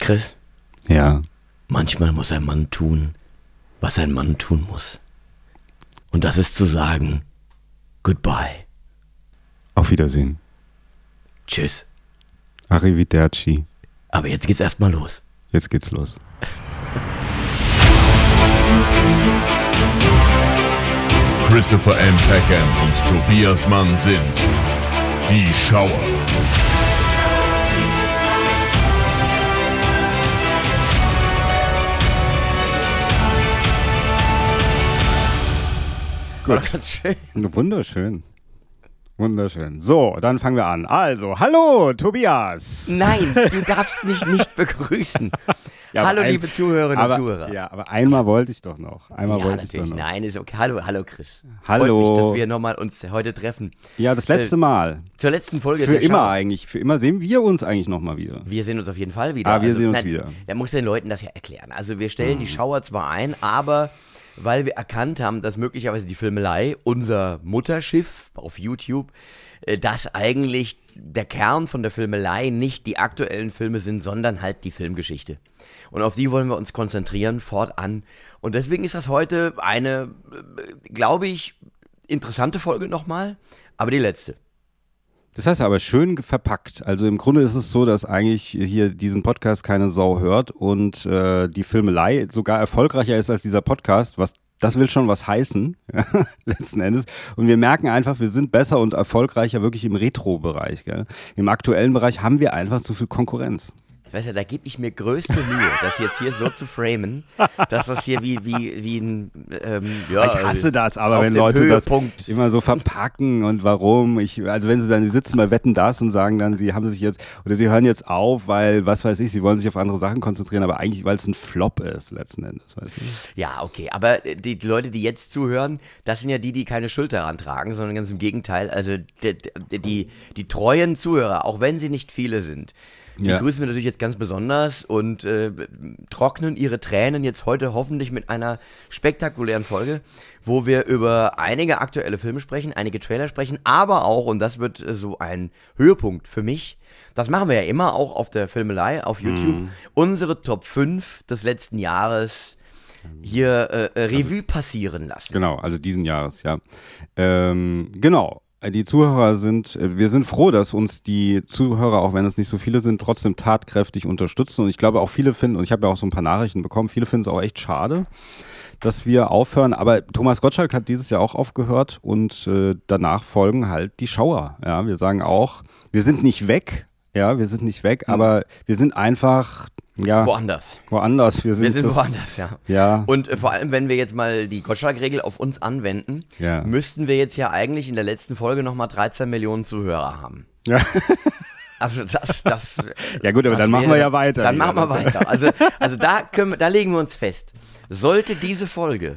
Chris, Ja. manchmal muss ein Mann tun, was ein Mann tun muss. Und das ist zu sagen, goodbye, Auf Wiedersehen. tschüss. Arrivederci. Aber jetzt geht's erstmal los. Jetzt geht's los. Christopher M. Peckham und Tobias Mann sind die Schauer. Doch ganz schön. Wunderschön. Wunderschön. So, dann fangen wir an. Also, hallo, Tobias. Nein, du darfst mich nicht begrüßen. Ja, hallo, ein- liebe Zuhörerinnen aber, und Zuhörer. Ja, aber einmal wollte ich doch noch. Einmal Ja, wollte ich doch noch. Nein, ist okay. Hallo, hallo Chris. Hallo. Freut mich, dass wir nochmal uns heute treffen. Ja, das letzte Äh, Mal. Zur letzten Folge Für immer Schau. eigentlich. Für immer sehen wir uns eigentlich nochmal wieder. Wir sehen uns auf jeden Fall wieder. Ah, wir sehen uns wieder. Er muss den Leuten das ja erklären. Also wir stellen die Schauer zwar ein, aber weil wir erkannt haben, dass möglicherweise die Filmelei, unser Mutterschiff auf YouTube, äh, dass eigentlich der Kern von der Filmelei nicht die aktuellen Filme sind, sondern halt die Filmgeschichte. Und auf die wollen wir uns konzentrieren, fortan. Und deswegen ist das heute eine, äh, glaube ich, interessante Folge nochmal, aber die letzte. Das heißt aber schön verpackt. Also im Grunde ist es so, dass eigentlich hier diesen Podcast keine Sau hört und äh, die Filmelei sogar erfolgreicher ist als dieser Podcast, was das will schon was heißen, letzten Endes. Und wir merken einfach, wir sind besser und erfolgreicher wirklich im Retro-Bereich. Im aktuellen Bereich haben wir einfach zu viel Konkurrenz. Ich weiß ja, da gebe ich mir größte Mühe, das jetzt hier so zu framen, dass das hier wie, wie, wie ein, ähm, ja. ich hasse das, aber wenn Leute Höhepunkt. das immer so verpacken und warum, ich, also wenn sie dann, sie sitzen bei Wetten das und sagen dann, sie haben sich jetzt, oder sie hören jetzt auf, weil, was weiß ich, sie wollen sich auf andere Sachen konzentrieren, aber eigentlich, weil es ein Flop ist, letzten Endes, weißt du? Ja, okay, aber die, die Leute, die jetzt zuhören, das sind ja die, die keine Schuld daran tragen, sondern ganz im Gegenteil. Also die, die, die treuen Zuhörer, auch wenn sie nicht viele sind, die Ja. grüßen wir natürlich jetzt ganz besonders und äh, trocknen ihre Tränen jetzt heute hoffentlich mit einer spektakulären Folge, wo wir über einige aktuelle Filme sprechen, einige Trailer sprechen, aber auch, und das wird äh, so ein Höhepunkt für mich, das machen wir ja immer auch auf der Filmelei, auf YouTube, unsere Top 5 des letzten Jahres hier äh, äh, Revue passieren lassen. Genau, also diesen Jahres, ja. Ähm, genau. Die Zuhörer sind, äh, wir sind froh, dass uns die Zuhörer, auch wenn es nicht so viele sind, trotzdem tatkräftig unterstützen. Und ich glaube auch viele finden, und ich habe ja auch so ein paar Nachrichten bekommen, viele finden es auch echt schade, dass wir aufhören. Aber Thomas Gottschalk hat dieses Jahr auch aufgehört und äh, danach folgen halt die Schauer. Ja, wir sagen auch, wir sind nicht weg, ja, wir sind nicht weg, aber wir sind einfach, ja, Woanders. woanders. Wir sind, Wir sind das, woanders, ja. Ja. Und äh, vor allem, wenn wir jetzt mal die Gottschalk-Regel auf uns anwenden, Ja. müssten wir jetzt ja eigentlich in der letzten Folge nochmal 13 Millionen Zuhörer haben. Ja. Also das, das. Ja gut, aber dann machen wir wäre- ja weiter. Dann machen wir weiter. Also, also da, können da legen wir uns fest. Sollte diese Folge,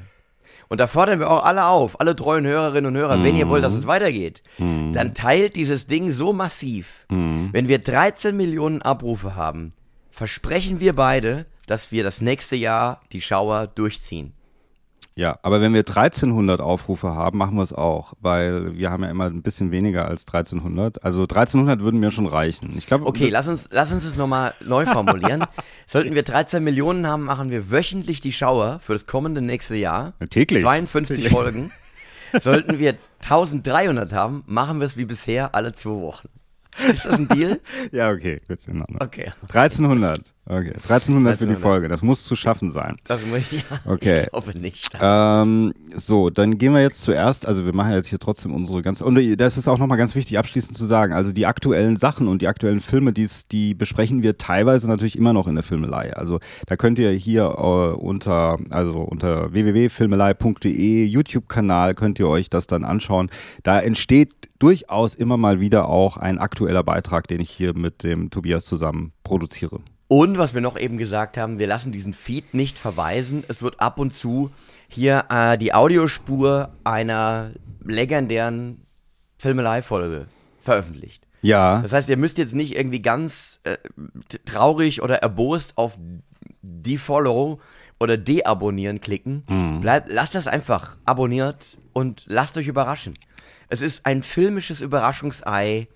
und da fordern wir auch alle auf, alle treuen Hörerinnen und Hörer, wenn ihr wollt, Mhm. dass es weitergeht, dann teilt dieses Ding so massiv. Mhm. Wenn wir 13 Millionen Abrufe haben, versprechen wir beide, dass wir das nächste Jahr die Schauer durchziehen. Ja, aber wenn wir 1300 Aufrufe haben, machen wir es auch, weil wir haben ja immer ein bisschen weniger als 1300. Also 1300 würden mir schon reichen. Ich glaube, Okay, lass uns, lass uns das nochmal neu formulieren. Sollten wir 13 Millionen haben, machen wir wöchentlich die Schauer für das kommende nächste Jahr. Täglich. 52 Täglich. Folgen. Sollten wir 1300 haben, machen wir es wie bisher alle zwei Wochen. Ist das ein Deal? ja, okay, gut, in Ordnung. Okay. 1300. Okay, 1300 für die 1300. Folge. Das muss zu schaffen sein. Das muss ich, ja, Okay. ich glaube nicht. Ähm, so, dann gehen wir jetzt zuerst, also wir machen jetzt hier trotzdem unsere ganze, und das ist auch nochmal ganz wichtig abschließend zu sagen, also die aktuellen Sachen und die aktuellen Filme, die's, die besprechen wir teilweise natürlich immer noch in der Filmelei. Also da könnt ihr hier äh, unter, also unter www.filmelei.de YouTube-Kanal könnt ihr euch das dann anschauen. Da entsteht durchaus immer mal wieder auch ein aktueller Beitrag, den ich hier mit dem Tobias zusammen produziere. Und was wir noch eben gesagt haben, wir lassen diesen Feed nicht verweisen. Es wird ab und zu hier äh, die Audiospur einer legendären Filmelei-Folge veröffentlicht. Ja, Das heißt, ihr müsst jetzt nicht irgendwie ganz äh, traurig oder erbost auf Defollow oder Deabonnieren klicken. Bleibt, lasst das einfach abonniert und lasst euch überraschen. Es ist ein filmisches Überraschungsei,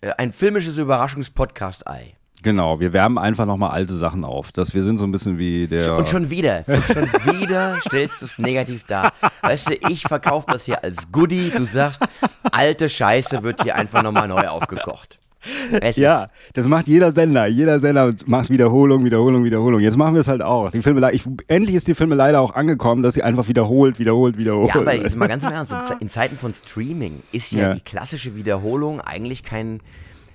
äh, ein filmisches Überraschungspodcast-Ei. Genau, wir wärmen einfach nochmal alte Sachen auf. Dass wir sind so ein bisschen wie der. Und schon wieder, schon wieder stellst du es negativ dar. Weißt du, ich verkaufe das hier als Goodie. Du sagst, alte Scheiße wird hier einfach nochmal neu aufgekocht. Es Ja, das macht jeder Sender. Jeder Sender macht Wiederholung, Wiederholung, Wiederholung. Jetzt machen wir es halt auch. Die Filme, ich, endlich ist die Filme leider auch angekommen, dass sie einfach wiederholt, wiederholt, wiederholt. Ja, aber jetzt mal ganz im Ernst, in Ze- in Zeiten von Streaming ist ja, Ja. die klassische Wiederholung eigentlich kein.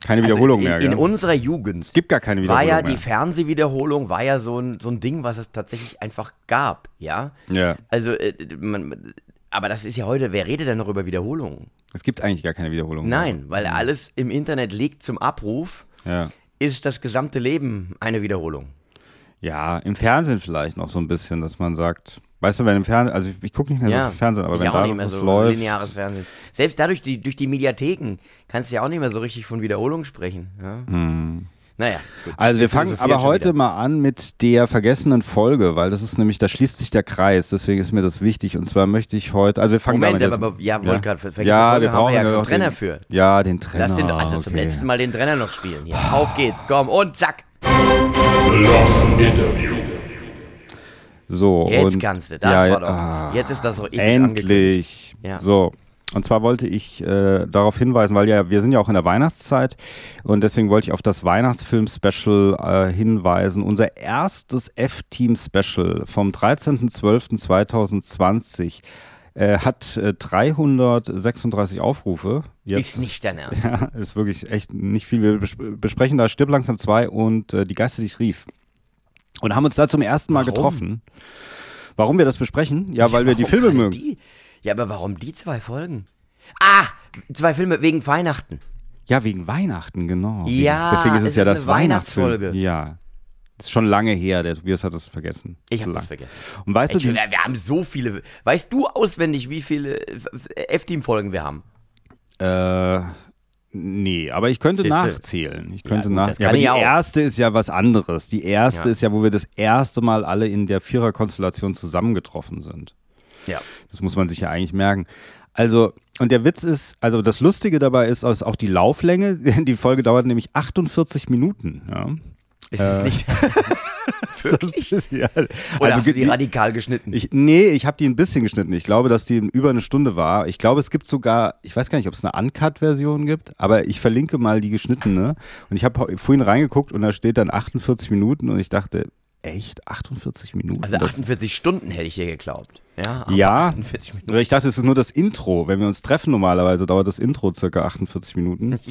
Keine also Wiederholung in, mehr. In gell? unserer Jugend es gibt gar keine war Wiederholung ja mehr. die Fernsehwiederholung, war ja so ein, so ein Ding, was es tatsächlich einfach gab, ja. ja, Also, äh, man, aber das ist ja heute, wer redet denn noch über Wiederholungen? es gibt eigentlich gar keine Wiederholung. mehr. Nein, weil alles im Internet liegt zum Abruf, Ja. ist das gesamte Leben eine Wiederholung. ja, im Fernsehen vielleicht noch so ein bisschen, dass man sagt, weißt du, wenn im Fernsehen, also ich, ich gucke nicht mehr so Ja, viel Fernsehen, aber wenn auch da nicht mehr so läuft. lineares Fernsehen. Selbst dadurch, die, durch die Mediatheken, kannst du ja auch nicht mehr so richtig von Wiederholung sprechen. Ja? Naja, gut. Also wir fangen aber heute wieder. mal an mit der vergessenen Folge, weil das ist nämlich, da schließt sich der Kreis, deswegen ist mir das wichtig. Und zwar möchte ich heute, also wir fangen Moment, damit aber, ja, wollte gerade für ja, Folge wir haben brauchen wir ja ja einen noch Trenner den, für. Ja, den Trenner. Lass den, also zum okay. letzten Mal den Trenner noch spielen. Hier, auf geht's, komm und zack. Lost Interview. So, Jetzt und, kannst du, das ja, war doch. ah, jetzt ist das so angekündigt. Endlich. Ja. So. Und zwar wollte ich äh, darauf hinweisen, weil ja, wir sind ja auch in der Weihnachtszeit und deswegen wollte ich auf das Weihnachtsfilm-Special äh, hinweisen. Unser erstes F-Team-Special vom 13.12.2020 äh, hat äh, 336 Aufrufe. Jetzt, Ist nicht dein Ernst. ja, ist wirklich echt nicht viel. Wir bes besprechen da Stirb langsam 2 und äh, Die Geister, die ich rief. Und haben uns da zum ersten Mal Warum? getroffen. Warum wir das besprechen? Ja, weil wir die Filme mögen. Die? Ja, aber warum die zwei Folgen? Ah, zwei Filme wegen Weihnachten. Ja, wegen Weihnachten, genau. Ja, wegen, deswegen ist es, es ja ist das. Weihnachtsfolge. Ja. Ist schon lange her, der Tobias hat das vergessen. Ich habe das vergessen. Und weißt du, die, wir haben so viele. Weißt du auswendig, wie viele F-Team-Folgen wir haben? äh, nee, aber ich könnte Siehste. nachzählen. Ich könnte gut, nach. das Ja, aber die auch. erste ist ja was anderes. Die erste Ja. ist ja, wo wir das erste Mal alle in der Viererkonstellation zusammengetroffen sind. Ja. Das muss man sich ja eigentlich merken. Also, und der Witz ist, also das Lustige dabei ist, ist auch die Lauflänge. Die Folge dauert nämlich 48 Minuten. Ja. Ist es nicht wirklich? Das ist, ja, Oder also hast du die die- radikal geschnitten? Ich, nee, ich habe die ein bisschen geschnitten. Ich glaube, dass die über eine Stunde war. Ich glaube, es gibt sogar, ich weiß gar nicht, ob es eine Uncut-Version gibt, aber ich verlinke mal die geschnittene. Und ich habe vorhin reingeguckt und da steht dann 48 Minuten und ich dachte, echt 48 Minuten? also Das- 48 Stunden hätte ich dir geglaubt. Ja, aber Ja. 48 Minuten. Oder ich dachte, es ist nur das Intro. Wenn wir uns treffen normalerweise, dauert das Intro circa 48 Minuten.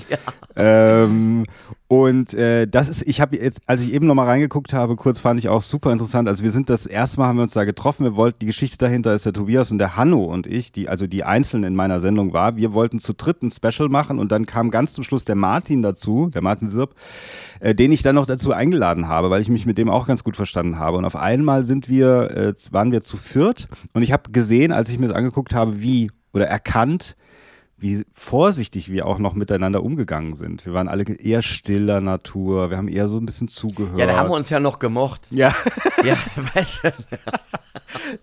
Ähm, und äh, das ist, ich habe jetzt, als ich eben nochmal reingeguckt habe, kurz fand ich auch super interessant. Also wir sind das erste Mal haben wir uns da getroffen. Wir wollten, die Geschichte dahinter ist der Tobias und der Hanno und ich, die, also die einzeln in meiner Sendung war. Wir wollten zu dritt ein Special machen und dann kam ganz zum Schluss der Martin dazu, der Martin Sirp, äh, den ich dann noch dazu eingeladen habe, weil ich mich mit dem auch ganz gut verstanden habe. Und auf einmal sind wir, äh, waren wir zu viert und ich habe gesehen, als ich mir das angeguckt habe, wie oder erkannt, wie vorsichtig wir auch noch miteinander umgegangen sind. Wir waren alle eher stiller Natur, wir haben eher so ein bisschen zugehört. Ja, da haben wir uns ja noch gemocht. ja, Ja, weißt du,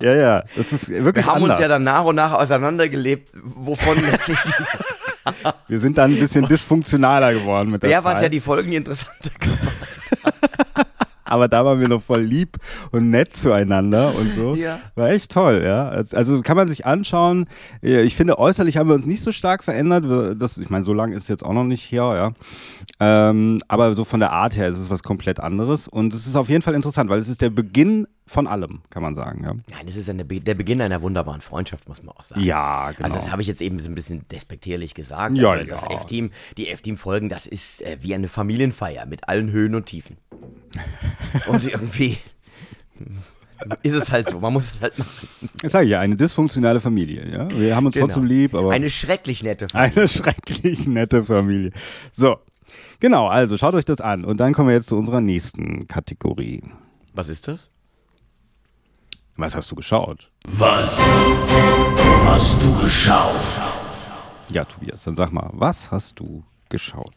ja, ja, das ist wirklich wir haben anders. uns ja dann nach und nach auseinandergelebt, wovon letztlich wir sind dann ein bisschen dysfunktionaler geworden mit der was Zeit. ja die Folgen interessanter gemacht aber da waren wir noch voll lieb und nett zueinander und so. Ja. War echt toll, ja. Also kann man sich anschauen. Ich finde, äußerlich haben wir uns nicht so stark verändert. Das, ich meine, so lange ist es jetzt auch noch nicht her, ja. Ähm, aber so von der Art her ist es was komplett anderes. Und es ist auf jeden Fall interessant, weil es ist der Beginn von allem, kann man sagen, ja. Nein, das ist eine, der Beginn einer wunderbaren Freundschaft, muss man auch sagen. Ja, genau. Also das habe ich jetzt eben so ein bisschen despektierlich gesagt. Ja, ja. Das F-Team, die F-Team-Folgen, das ist äh, wie eine Familienfeier mit allen Höhen und Tiefen. Und irgendwie ist es halt so, man muss es halt machen. Jetzt sage ich ja, eine dysfunktionale Familie, ja. Wir haben uns Genau. trotzdem lieb, aber. Eine schrecklich nette Familie. Eine schrecklich nette Familie. So, genau, also schaut euch das an. Und dann kommen wir jetzt zu unserer nächsten Kategorie. Was ist das? Was hast du geschaut? Was hast du geschaut? Ja, Tobias, dann sag mal, was hast du geschaut?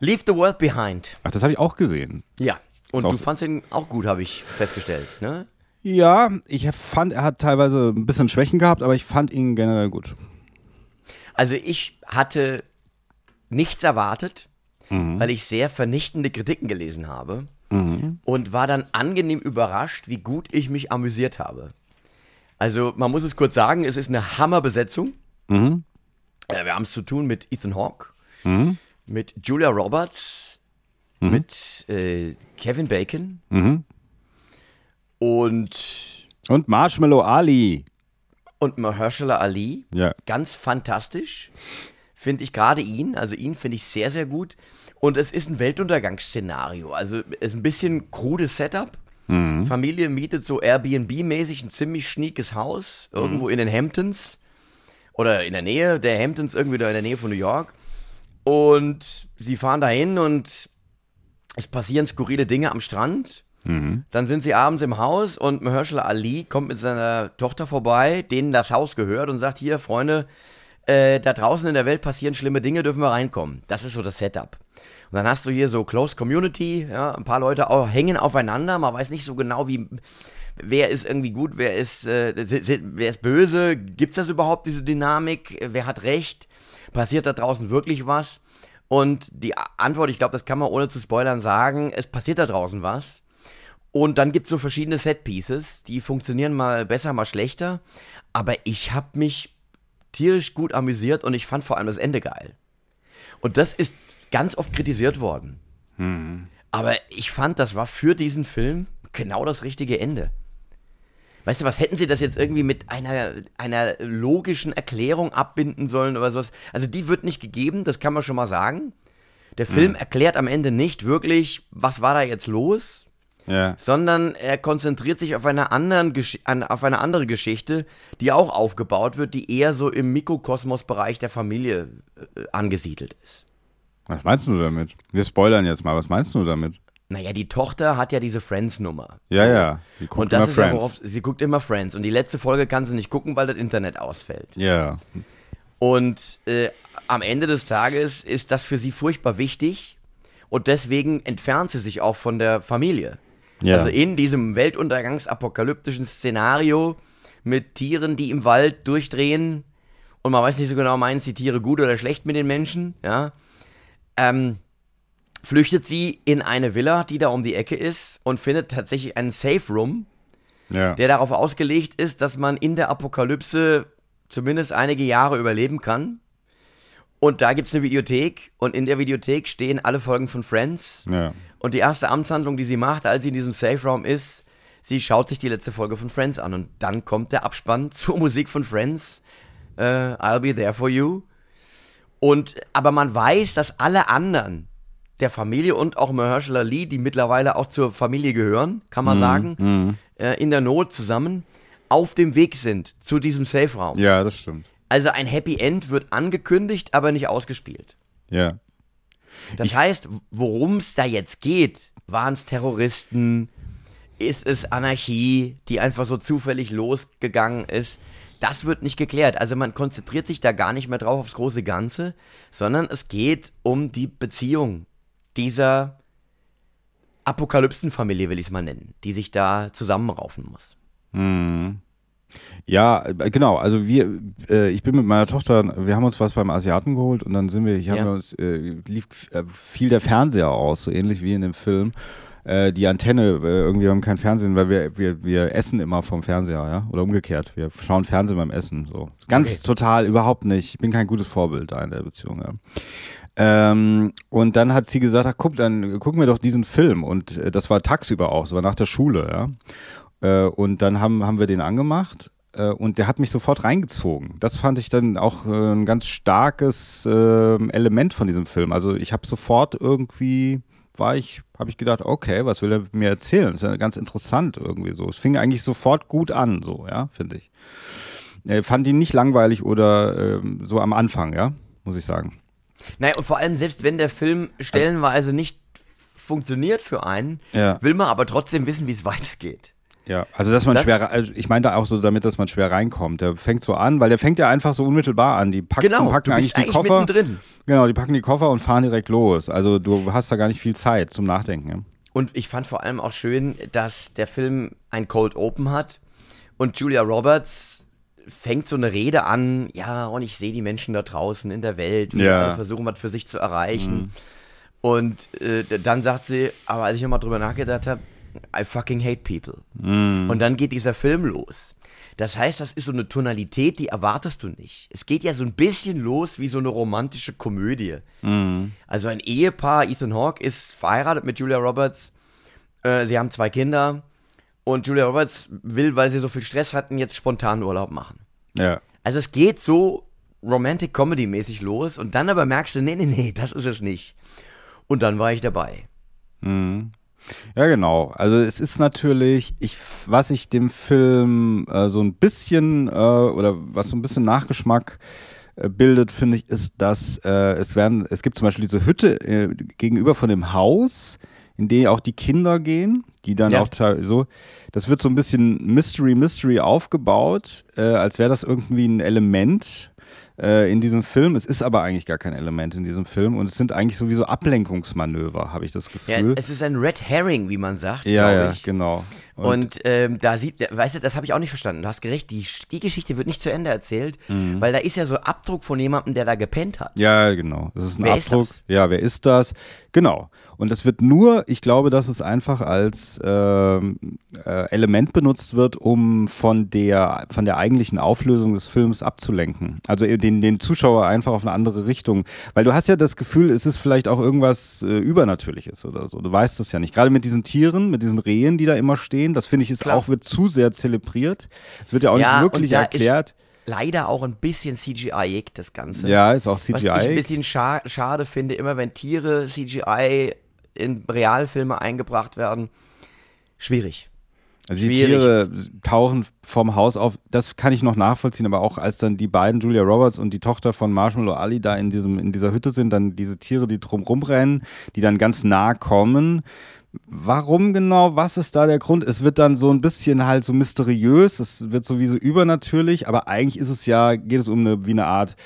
Leave the World Behind. Ach, das habe ich auch gesehen. Ja. Und du fandst ihn auch gut, habe ich festgestellt, ne? Ja, ich fand, er hat teilweise ein bisschen Schwächen gehabt, aber ich fand ihn generell gut. Also ich hatte nichts erwartet. weil ich sehr vernichtende Kritiken gelesen habe und war dann angenehm überrascht, wie gut ich mich amüsiert habe. Also man muss es kurz sagen, es ist eine Hammerbesetzung. Mhm. Äh, wir haben es zu tun mit Ethan Hawke, mit Julia Roberts, mit äh, Kevin Bacon Mhm. und, Und Marshmallow Ali. und Mahershala Ali. Ja. Ganz fantastisch. Finde ich gerade ihn, also ihn finde ich sehr, sehr gut. Und es ist ein Weltuntergangsszenario. Also es ist ein bisschen krudes Setup. Familie mietet so Airbnb-mäßig ein ziemlich schniekes Haus irgendwo in den Hamptons. Oder in der Nähe der Hamptons, irgendwie da in der Nähe von New York. Und sie fahren dahin und es passieren skurrile Dinge am Strand. Dann sind sie abends im Haus und Mahershala Ali kommt mit seiner Tochter vorbei, denen das Haus gehört und sagt, hier, Freunde, äh, da draußen in der Welt passieren schlimme Dinge, dürfen wir reinkommen. Das ist so das Setup. Und dann hast du hier so Close Community, ja, ein paar Leute auch hängen aufeinander, man weiß nicht so genau, wie, wer ist irgendwie gut, wer ist, äh, wer ist böse, gibt's das überhaupt, diese Dynamik, wer hat recht, passiert da draußen wirklich was? Und die Antwort, ich glaube, das kann man ohne zu spoilern sagen, es passiert da draußen was. Und dann gibt es so verschiedene Set-Pieces, die funktionieren mal besser, mal schlechter. Aber ich habe mich tierisch gut amüsiert und ich fand vor allem das Ende geil. Und das ist ganz oft kritisiert worden. Aber ich fand, das war für diesen Film genau das richtige Ende. Weißt du, was hätten sie das jetzt irgendwie mit einer, einer logischen Erklärung abbinden sollen oder sowas? Also die wird nicht gegeben, das kann man schon mal sagen. Der Film erklärt am Ende nicht wirklich, was war da jetzt los, Ja. sondern er konzentriert sich auf eine, anderen Gesch an, auf eine andere Geschichte, die auch aufgebaut wird, die eher so im Mikrokosmos-Bereich der Familie äh, angesiedelt ist. Was meinst du damit? Wir spoilern jetzt mal. Was meinst du damit? Naja, die Tochter hat ja diese Friends-Nummer. Ja, ja. Die guckt Und das immer ist ja, Friends. worauf sie guckt immer Friends. Und die letzte Folge kann sie nicht gucken, weil das Internet ausfällt. ja. Und äh, am Ende des Tages ist das für sie furchtbar wichtig. Und deswegen entfernt sie sich auch von der Familie. Ja. Also in diesem weltuntergangsapokalyptischen Szenario mit Tieren, die im Wald durchdrehen und man weiß nicht so genau, meinen sie Tiere gut oder schlecht mit den Menschen, ja, ähm, flüchtet sie in eine Villa, die da um die Ecke ist und findet tatsächlich einen Safe Room, ja. der darauf ausgelegt ist, dass man in der Apokalypse zumindest einige Jahre überleben kann. Und da gibt es eine Videothek und in der Videothek stehen alle Folgen von Friends. ja. Und die erste Amtshandlung, die sie macht, als sie in diesem Safe Raum ist, sie schaut sich die letzte Folge von Friends an. Und dann kommt der Abspann zur Musik von Friends. Äh, I'll be there for you. Und, aber man weiß, dass alle anderen der Familie und auch Mahershala Ali, die mittlerweile auch zur Familie gehören, kann man sagen, äh, in der Not zusammen, auf dem Weg sind zu diesem Safe Raum. ja, das stimmt. Also ein Happy End wird angekündigt, aber nicht ausgespielt. Ja. Das heißt, worum es da jetzt geht, waren es Terroristen, ist es Anarchie, die einfach so zufällig losgegangen ist, das wird nicht geklärt. Also man konzentriert sich da gar nicht mehr drauf aufs große Ganze, sondern es geht um die Beziehung dieser Apokalypsenfamilie, will ich es mal nennen, die sich da zusammenraufen muss. Ja, äh, genau. Also wir, äh, ich bin mit meiner Tochter, wir haben uns was beim Asiaten geholt und dann sind wir, hier Ja. haben wir uns, äh, lief äh, viel der Fernseher aus, so ähnlich wie in dem Film. Äh, die Antenne, äh, irgendwie haben wir kein Fernsehen, weil wir, wir, wir essen immer vom Fernseher, ja? Oder umgekehrt. Wir schauen Fernsehen beim Essen. So. Ganz Okay. total, überhaupt nicht. Ich bin kein gutes Vorbild da in der Beziehung, ja. Ähm, und dann hat sie gesagt, ach, guck, dann gucken wir doch diesen Film. Und äh, das war tagsüber auch, das war nach der Schule, ja. Äh, und dann haben, haben wir den angemacht äh, und der hat mich sofort reingezogen. Das fand ich dann auch äh, ein ganz starkes äh, Element von diesem Film. Also ich habe sofort irgendwie war ich, habe ich gedacht, okay, was will er mir erzählen? Das ist ja ganz interessant irgendwie so. Es fing eigentlich sofort gut an, so, ja, finde ich. Äh, fand ihn nicht langweilig oder ähm, so am Anfang, ja, muss ich sagen. Naja, und vor allem, selbst wenn der Film stellenweise nicht funktioniert für einen, Ja. will man aber trotzdem wissen, wie es weitergeht. Ja, also dass man Das- schwer, also ich meine da auch so damit, dass man schwer reinkommt. Der fängt so an, weil der fängt ja einfach so unmittelbar an. Die packen, Genau, packen eigentlich die eigentlich Koffer. mittendrin. Genau, die packen die Koffer und fahren direkt los. Also du hast da gar nicht viel Zeit zum Nachdenken. Ja? Und ich fand vor allem auch schön, dass der Film ein Cold Open hat und Julia Roberts fängt so eine Rede an, ja, und ich sehe die Menschen da draußen in der Welt, wie sie Ja. alle versuchen, was für sich zu erreichen. Und äh, dann sagt sie, aber als ich nochmal drüber nachgedacht habe, I fucking hate people. Und dann geht dieser Film los. Das heißt, das ist so eine Tonalität, die erwartest du nicht. Es geht ja so ein bisschen los wie so eine romantische Komödie. Also ein Ehepaar, Ethan Hawke ist verheiratet mit Julia Roberts. Äh, sie haben zwei Kinder. Und Julia Roberts will, weil sie so viel Stress hatten, jetzt spontan Urlaub machen. Ja. Also es geht so Romantic Comedy mäßig los und dann aber merkst du, nee, nee, nee, das ist es nicht. Und dann war ich dabei. Ja, genau. Also es ist natürlich, ich, was ich dem Film äh, so ein bisschen äh, oder was so ein bisschen Nachgeschmack äh, bildet, finde ich, ist, dass äh, es werden, es gibt zum Beispiel diese Hütte äh, gegenüber von dem Haus, in die auch die Kinder gehen, die dann Ja. auch so, das wird so ein bisschen Mystery Mystery aufgebaut, als wäre das irgendwie ein Element äh, in diesem Film. Es ist aber eigentlich gar kein Element in diesem Film und es sind eigentlich sowieso Ablenkungsmanöver, habe ich das Ja, Gefühl. es ist ein Red Herring, wie man sagt, Ja, ja, genau. Und, ähm, da sieht, weißt du, das habe ich auch nicht verstanden. Du hast gerecht, die, die Geschichte wird nicht zu Ende erzählt, weil da ist ja so Abdruck von jemandem, der da gepennt hat. ja, genau. Das ist ein Wer ist Abdruck. das? Ja, wer ist das? Genau. Und es wird nur, ich glaube, dass es einfach als ähm, äh, Element benutzt wird, um von der, von der eigentlichen Auflösung des Films abzulenken. Also den, den Zuschauer einfach auf eine andere Richtung. Weil du hast ja das Gefühl, es ist vielleicht auch irgendwas äh, Übernatürliches oder so. Du weißt es ja nicht. Gerade mit diesen Tieren, mit diesen Rehen, die da immer stehen, das finde ich ist Klar. auch, wird zu sehr zelebriert. Es wird ja auch Ja, nicht wirklich erklärt. Leider auch ein bisschen CGI das Ganze. Ja, ist auch Was ich ein CGI. bisschen scha schade finde, immer wenn Tiere CGI in Realfilme eingebracht werden, schwierig. Also die Schwierig. Tiere tauchen vom Haus auf, das kann ich noch nachvollziehen, aber auch als dann die beiden, Julia Roberts und die Tochter von Marshmallow Ali, da in, diesem, in dieser Hütte sind, dann diese Tiere, die drum rumrennen, die dann ganz nah kommen. Warum genau? Was ist da der Grund? Es wird dann so ein bisschen halt so mysteriös, es wird sowieso übernatürlich, aber eigentlich ist es ja, geht es um eine, wie eine Art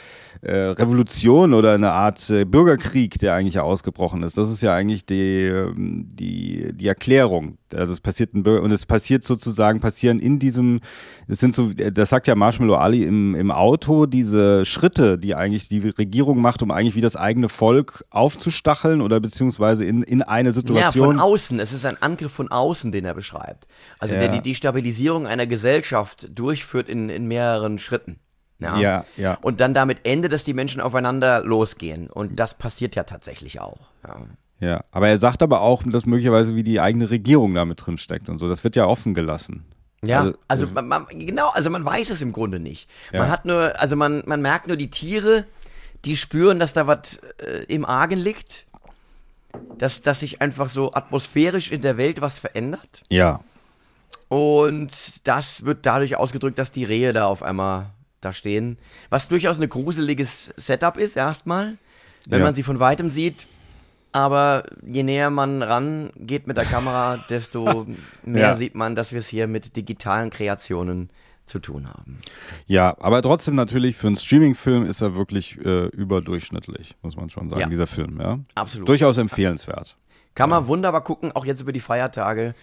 äh, Revolution oder eine Art äh, Bürgerkrieg, der eigentlich ja ausgebrochen ist. Das ist ja eigentlich die, ähm, die, die Erklärung. Also es passiert ein Bürger und es passiert sozusagen, passieren in diesem, es sind so, das sagt ja Marshmallow Ali im, im Auto, diese Schritte, die eigentlich die Regierung macht, um eigentlich wie das eigene Volk aufzustacheln oder beziehungsweise in, in eine Ja, Situation. von außen. Es ist ein Angriff von außen, den er beschreibt. Also Ja. der die Destabilisierung einer Gesellschaft durchführt in, in mehreren Schritten. Ja. Ja, ja. Und dann damit endet, dass die Menschen aufeinander losgehen. Und das passiert ja tatsächlich auch. Ja. Ja, aber er sagt aber auch, dass möglicherweise wie die eigene Regierung damit drin steckt und so. Das wird ja offen gelassen. Ja, Also- also, man, man, genau, also man weiß es im Grunde nicht. Ja. Man hat nur, also man, man merkt nur die Tiere, die spüren, dass da was äh, im Argen liegt, dass, dass sich einfach so atmosphärisch in der Welt was verändert. Ja. Und das wird dadurch ausgedrückt, dass die Rehe da auf einmal da stehen. Was durchaus ein gruseliges Setup ist, erstmal, wenn Ja. man sie von weitem sieht. Aber je näher man rangeht mit der Kamera, desto mehr Ja. sieht man, dass wir es hier mit digitalen Kreationen zu tun haben. Ja, aber trotzdem natürlich für einen Streaming-Film ist er wirklich äh, überdurchschnittlich, muss man schon sagen, Ja. dieser Film, ja. Absolut. Durchaus empfehlenswert. Kann man wunderbar gucken, auch jetzt über die Feiertage.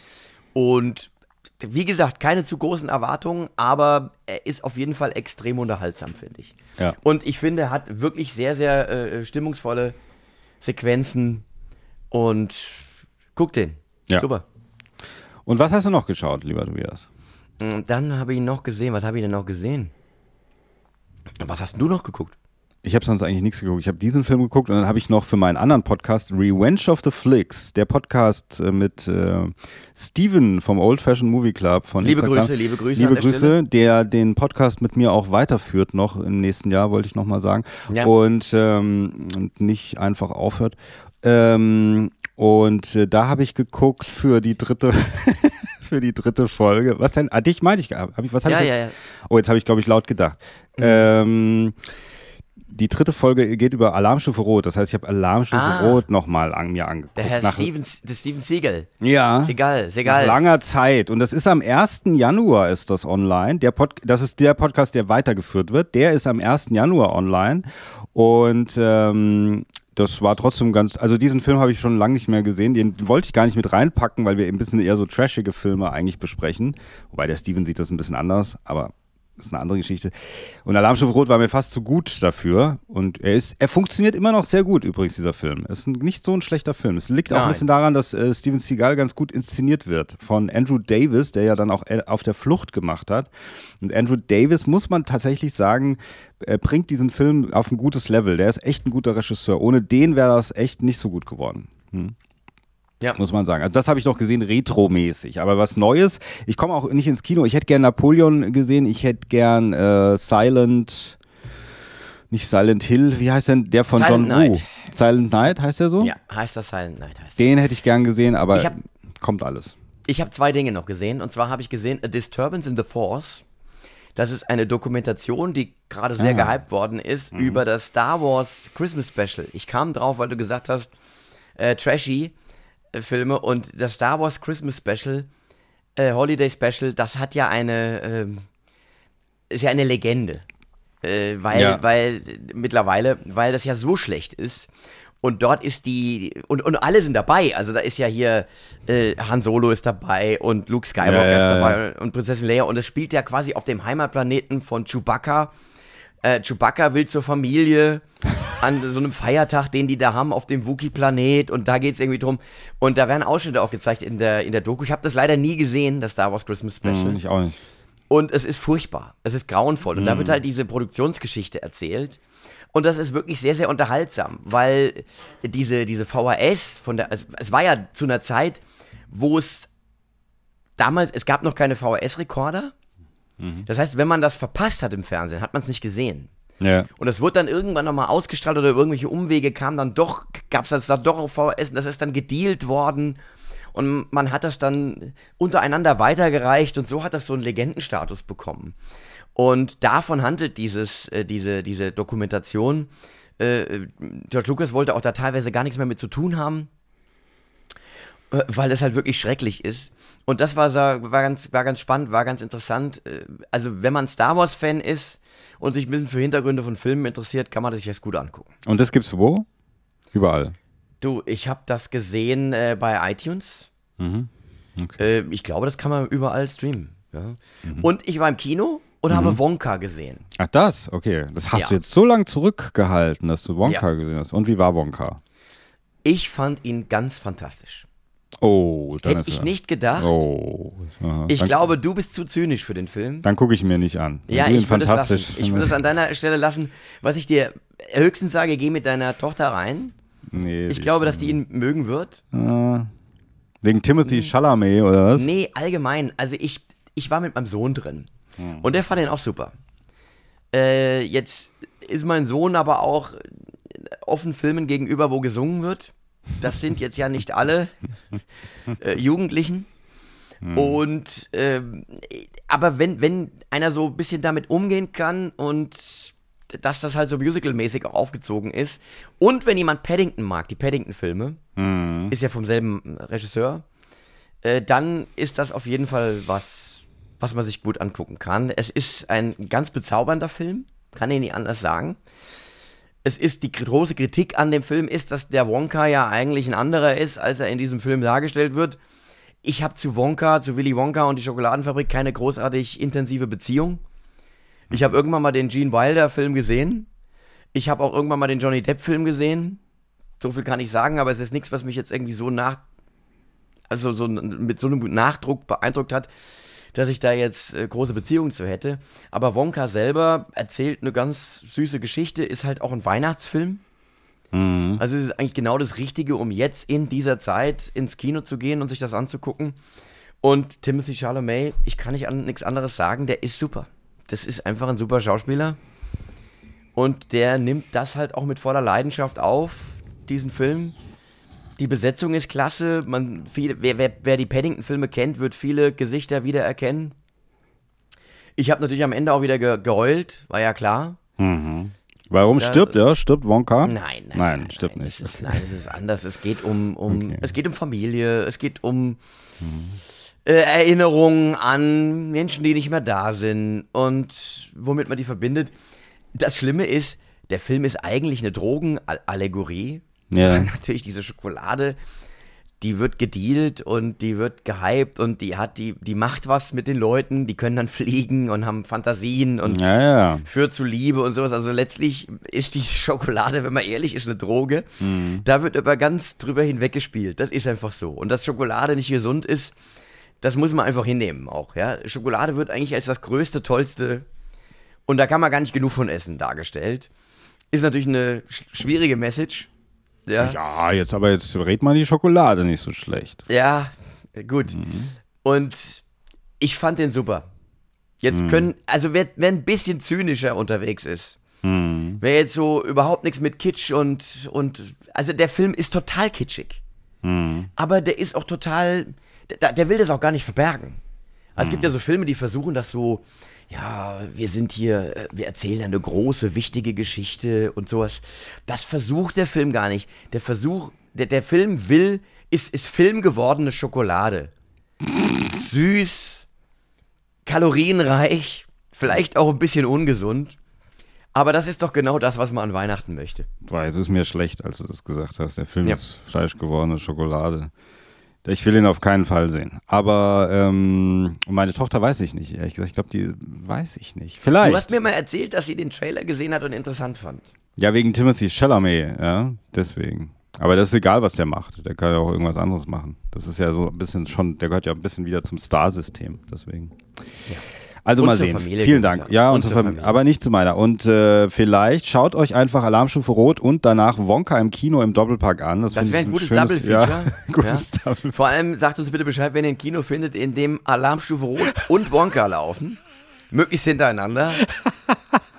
Und wie gesagt, keine zu großen Erwartungen, aber er ist auf jeden Fall extrem unterhaltsam, finde ich. Ja. Und ich finde, er hat wirklich sehr, sehr äh, stimmungsvolle Sequenzen. Und guck den. Ja. Super. Und was hast du noch geschaut, lieber Tobias? Und dann habe ich ihn noch gesehen. Was habe ich denn noch gesehen? Was hast du noch geguckt? Ich habe sonst eigentlich nichts geguckt. Ich habe diesen Film geguckt und dann habe ich noch für meinen anderen Podcast Revenge of the Flicks, der Podcast äh, mit äh, Steven vom Old Fashioned Movie Club von Liebe Instagram. Grüße, liebe Grüße Liebe der Grüße, Stelle. der den Podcast mit mir auch weiterführt noch im nächsten Jahr, wollte ich noch mal sagen. Ja. Und, ähm, und nicht einfach aufhört. Ähm, und äh, da habe ich geguckt für die dritte für die dritte Folge. Was denn? Ah, dich meinte ich. Hab ich was hab Ja, ich jetzt? ja, ja. Oh, jetzt habe ich, glaube ich, laut gedacht. Ähm, die dritte Folge geht über Alarmstufe Rot. Das heißt, ich habe Alarmstufe Ah. Rot nochmal an mir angeguckt. Der Herr Nach- Steven, der Steven Siegel. Ja. Ist egal, ist Nach langer Zeit. Und das ist am 1. Januar ist das online. Der Pod das ist der Podcast, der weitergeführt wird. Der ist am 1. Januar online. Und ähm, das war trotzdem ganz, also diesen Film habe ich schon lange nicht mehr gesehen. Den wollte ich gar nicht mit reinpacken, weil wir ein bisschen eher so trashige Filme eigentlich besprechen. Wobei der Steven sieht das ein bisschen anders, aber ist eine andere Geschichte. Und Alarmstufe Rot war mir fast zu gut dafür. Und er ist, er funktioniert immer noch sehr gut übrigens, dieser Film. Es ist nicht so ein schlechter Film. Es liegt auch ein Nein. bisschen daran, dass äh, Steven Seagal ganz gut inszeniert wird. Von Andrew Davis, der ja dann auch äh, auf der Flucht gemacht hat. Und Andrew Davis, muss man tatsächlich sagen, er bringt diesen Film auf ein gutes Level. Der ist echt ein guter Regisseur. Ohne den wäre das echt nicht so gut geworden. Hm Ja. muss man sagen. Also das habe ich noch gesehen, retromäßig. Aber was Neues, ich komme auch nicht ins Kino. Ich hätte gern Napoleon gesehen, ich hätte gern äh, Silent, nicht Silent Hill, wie heißt denn der von Silent John Woo? Night. Silent Night heißt der so? Ja, heißt das Silent Night. Heißt. Den hätte ich gern gesehen, aber hab- kommt alles. Ich habe zwei Dinge noch gesehen. Und zwar habe ich gesehen A Disturbance in the Force. Das ist eine Dokumentation, die gerade sehr Ah. gehypt worden ist, über das Star Wars Christmas Special. Ich kam drauf, weil du gesagt hast, äh, trashy Filme und das Star Wars Christmas Special, äh, Holiday Special, das hat ja eine, ähm, ist ja eine Legende. Äh, weil, Ja. weil äh, mittlerweile, weil das ja so schlecht ist. Und dort ist die, und, und alle sind dabei. Also da ist ja hier, äh, Han Solo ist dabei und Luke Skywalker Ja, ja, ist dabei und Prinzessin Leia. Und es spielt ja quasi auf dem Heimatplaneten von Chewbacca. Äh, Chewbacca will zur Familie an so einem Feiertag, den die da haben auf dem Wookiee-Planet. Und da geht es irgendwie drum. Und da werden Ausschnitte auch gezeigt in der, in der Doku. Ich habe das leider nie gesehen, das Star Wars Christmas Special. Hm, ich auch nicht. Und es ist furchtbar. Es ist grauenvoll. Und da wird halt diese Produktionsgeschichte erzählt. Und das ist wirklich sehr, sehr unterhaltsam, weil diese, diese VHS von der, es, es war ja zu einer Zeit, wo es damals, es gab noch keine VHS-Rekorder. Das heißt, wenn man das verpasst hat im Fernsehen, hat man es nicht gesehen. Ja. Und das wurde dann irgendwann nochmal ausgestrahlt oder irgendwelche Umwege kam dann doch, gab es das dann doch auf VHS das ist dann gedealt worden. Und man hat das dann untereinander weitergereicht und so hat das so einen Legendenstatus bekommen. Und davon handelt dieses, äh, diese, diese Dokumentation. Äh, George Lucas wollte auch da teilweise gar nichts mehr mit zu tun haben, äh, weil es halt wirklich schrecklich ist. Und das war, war, ganz, war ganz spannend, war ganz interessant. Äh, Also, wenn man Star Wars-Fan ist und sich ein bisschen für Hintergründe von Filmen interessiert, kann man sich das gut angucken. Und das gibt's wo? Überall. Du, ich habe das gesehen äh, bei iTunes. Mhm. Okay. Äh, ich glaube, das kann man überall streamen. Ja. Mhm. Und ich war im Kino und habe Wonka gesehen. Ach das, okay. Das hast Ja. du jetzt so lange zurückgehalten, dass du Wonka Ja. gesehen hast. Und wie war Wonka? Ich fand ihn ganz fantastisch. Oh, dann Hätte ist ich er- nicht gedacht. Oh. Aha. Ich dann, glaube, du bist zu zynisch für den Film. Dann gucke ich ihn mir nicht an. Ja, ihn ich würde es lassen. fantastisch Ich würde es an deiner Stelle lassen. Was ich dir höchstens sage, geh mit deiner Tochter rein. Nee, Ich glaube, dass die ihn mögen wird. Ah. Wegen Timothy Chalamet oder was? Nee, allgemein. Also ich, ich war mit meinem Sohn drin. Und der fand den auch super. Äh, jetzt ist mein Sohn aber auch offen Filmen gegenüber, wo gesungen wird. Das sind jetzt ja nicht alle äh, Jugendlichen. Und ähm, aber wenn, wenn einer so ein bisschen damit umgehen kann und dass das halt so musical-mäßig auch aufgezogen ist. Und wenn jemand Paddington mag, die Paddington-Filme, Mhm. ist ja vom selben Regisseur, äh, dann ist das auf jeden Fall was, was man sich gut angucken kann. Es ist ein ganz bezaubernder Film, kann ich nicht anders sagen. Es ist die große Kritik an dem Film ist, dass der Wonka ja eigentlich ein anderer ist, als er in diesem Film dargestellt wird. Ich habe zu Wonka, zu Willy Wonka und die Schokoladenfabrik keine großartig intensive Beziehung. Ich habe irgendwann mal den Gene Wilder Film gesehen. Ich habe auch irgendwann mal den Johnny Depp Film gesehen. So viel kann ich sagen, aber es ist nichts, was mich jetzt irgendwie so nach, also so mit so einem Nachdruck beeindruckt hat, dass ich da jetzt äh, große Beziehungen zu hätte. Aber Wonka selber erzählt eine ganz süße Geschichte, ist halt auch ein Weihnachtsfilm. Mhm. Also es ist eigentlich genau das Richtige, um jetzt in dieser Zeit ins Kino zu gehen und sich das anzugucken. Und Timothy Chalamet, ich kann nicht an, nichts anderes sagen, der ist super. Das ist einfach ein super Schauspieler. Und der nimmt das halt auch mit voller Leidenschaft auf, diesen Film. Die Besetzung ist klasse. Man, viele, wer, wer, wer die Paddington-Filme kennt, wird viele Gesichter wiedererkennen. Ich habe natürlich am Ende auch wieder ge geheult, war ja klar. Warum Ja, stirbt er? Stirbt Wonka? Nein, nein, Nein, stirbt nein, nicht. Es ist, nein, es ist anders. Es geht um, um Okay. es geht um Familie, es geht um äh, Erinnerungen an Menschen, die nicht mehr da sind und womit man die verbindet. Das Schlimme ist, der Film ist eigentlich eine Drogenallegorie. Ja. Weil natürlich diese Schokolade die wird gedealt und die wird gehypt und die hat, die, die macht was mit den Leuten, die können dann fliegen und haben Fantasien und Ja, ja. führt zu Liebe und sowas. Also letztlich ist die Schokolade, wenn man ehrlich ist, eine Droge. Da wird aber ganz drüber hinweggespielt. Das ist einfach so. Und dass Schokolade nicht gesund ist, das muss man einfach hinnehmen auch. Ja? Schokolade wird eigentlich als das größte, tollste und da kann man gar nicht genug von essen dargestellt. Ist natürlich eine sch schwierige Message. Ja. Ja, jetzt aber jetzt red mal die Schokolade nicht so schlecht. Ja, gut. Und ich fand den super. Jetzt können, also wer, wer ein bisschen zynischer unterwegs ist, wer jetzt so überhaupt nichts mit Kitsch und, und, also der Film ist total kitschig. Aber der ist auch total, der, der will das auch gar nicht verbergen. Also es gibt ja so Filme, die versuchen das so, ja, wir sind hier, äh, wir erzählen eine große, wichtige Geschichte und sowas. Das versucht der Film gar nicht. Der Versuch, der, der Film will, ist, ist filmgewordene Schokolade. Süß, kalorienreich, vielleicht auch ein bisschen ungesund. Aber das ist doch genau das, was man an Weihnachten möchte. Boah, jetzt ist mir schlecht, als du das gesagt hast. Der Film Ja. ist fleischgewordene Schokolade. Ich will ihn auf keinen Fall sehen. Aber ähm, meine Tochter weiß ich nicht, ehrlich gesagt. Ich glaube, die weiß ich nicht. Vielleicht. Du hast mir mal erzählt, dass sie den Trailer gesehen hat und interessant fand. Ja, wegen Timothy Chalamet, ja, deswegen. Aber das ist egal, was der macht. Der kann ja auch irgendwas anderes machen. Das ist ja so ein bisschen schon, der gehört ja ein bisschen wieder zum Star-System, deswegen. Also Und mal sehen. Familie Vielen Dank. Ja, und, Und zur Familie. Familie. Aber nicht zu meiner. Und äh, vielleicht schaut euch einfach Alarmstufe Rot und danach Wonka im Kino im Doppelpack an. Das, Das wäre ich ein gutes Double-Feature. Ja, gutes Ja. Double Vor allem sagt uns bitte Bescheid, wenn ihr ein Kino findet, in dem Alarmstufe Rot und Wonka laufen. Möglichst hintereinander.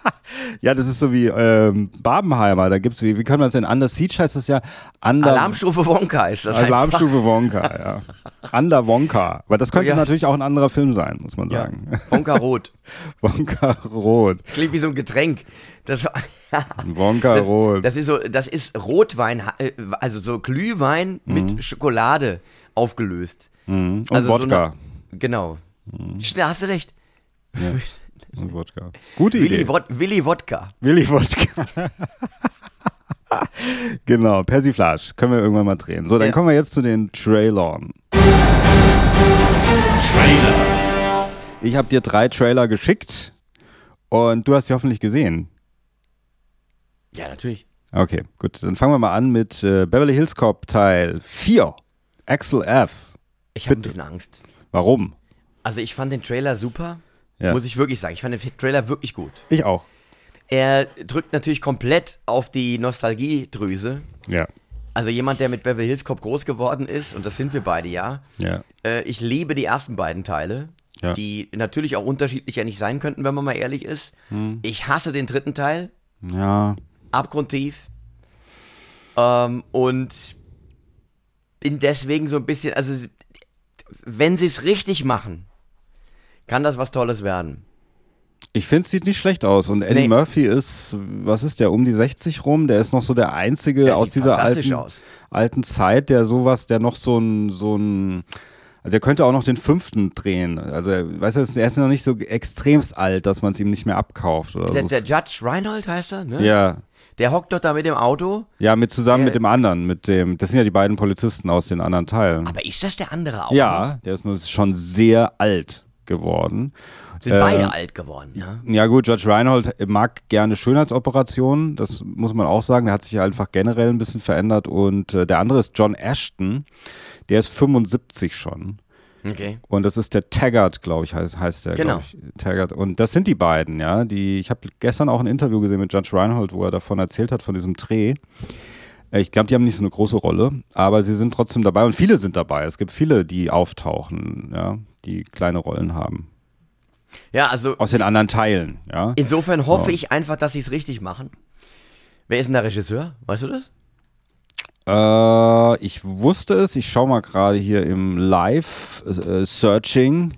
Ja, das ist so wie ähm, Babenheimer. Da gibt's wie, wie kann man das denn? Under Siege heißt es ja. Under, Alarmstufe Wonka ist das einfach. Alarmstufe Wonka, ja. Under Wonka. Aber das könnte Ja. natürlich auch ein anderer Film sein, muss man Ja. sagen. Wonka Rot. Wonka Rot. Klingt wie so ein Getränk. Das, Wonka das, Rot. das ist so, das ist Rotwein, äh, also so Glühwein mit Schokolade aufgelöst. Mhm. Und also so Wodka. eine- Genau. Schnell, hast du recht. Und Wodka. Gute Willi, Idee. Wod Willi Wodka. Willi Wodka. genau, Persiflage. Können wir irgendwann mal drehen. So, dann Ja. kommen wir jetzt zu den Trailern. Trailer. Ich habe dir drei Trailer geschickt und du hast sie hoffentlich gesehen. Ja, natürlich. Okay, gut. Dann fangen wir mal an mit äh, Beverly Hills Cop Teil 4. Axel F. Ich habe ein bisschen Angst. Warum? Also ich fand den Trailer super. Ja. Muss ich wirklich sagen. Ich fand den Trailer wirklich gut. Ich auch. Er drückt natürlich komplett auf die Nostalgiedrüse. Ja. Also jemand, der mit Beverly Hills Cop groß geworden ist, und das sind wir beide ja. Ja. Äh, ich liebe die ersten beiden Teile, Ja. die natürlich auch unterschiedlicher nicht sein könnten, wenn man mal ehrlich ist. Hm. Ich hasse den dritten Teil, Ja. abgrundtief. Ähm, und bin deswegen so ein bisschen, also wenn sie es richtig machen, kann das was Tolles werden. Ich finde, es sieht nicht schlecht aus. Und Eddie Nee. Murphy ist, was ist der, um die 60 rum? Der ist noch so der Einzige Der aus dieser alten, aus. alten Zeit, der sowas, der noch so ein, so ein, also er könnte auch noch den fünften drehen. Also, weißt du, er ist noch nicht so extremst alt, dass man es ihm nicht mehr abkauft oder Der, so. der Judge Reinhold heißt er, ne? ja, Der hockt doch da mit dem Auto. ja, mit zusammen Der- mit dem anderen, mit dem, das sind ja die beiden Polizisten aus den anderen Teilen. Aber ist das der andere auch? ja, der ist nur schon sehr alt geworden. Sind äh, beide alt geworden, ja? Ja gut, Judge Reinhold mag gerne Schönheitsoperationen, das muss man auch sagen. Der hat sich einfach generell ein bisschen verändert. Und äh, der andere ist John Ashton, der ist 75 schon. Okay. Und das ist der Taggart, glaube ich, heißt, heißt der, Genau. ich. Taggart. Und das sind die beiden, ja. Die, ich habe gestern auch ein Interview gesehen mit Judge Reinhold, wo er davon erzählt hat, von diesem Dreh. Äh, Ich glaube, die haben nicht so eine große Rolle, aber sie sind trotzdem dabei und viele sind dabei. Es gibt viele, die auftauchen, ja, die kleine Rollen haben. Ja, also Aus den anderen Teilen, ja. insofern hoffe Ja. ich einfach, dass sie es richtig machen. Wer ist denn der Regisseur? Weißt du das? Äh, ich wusste es. Ich schaue mal gerade hier im Live-Searching,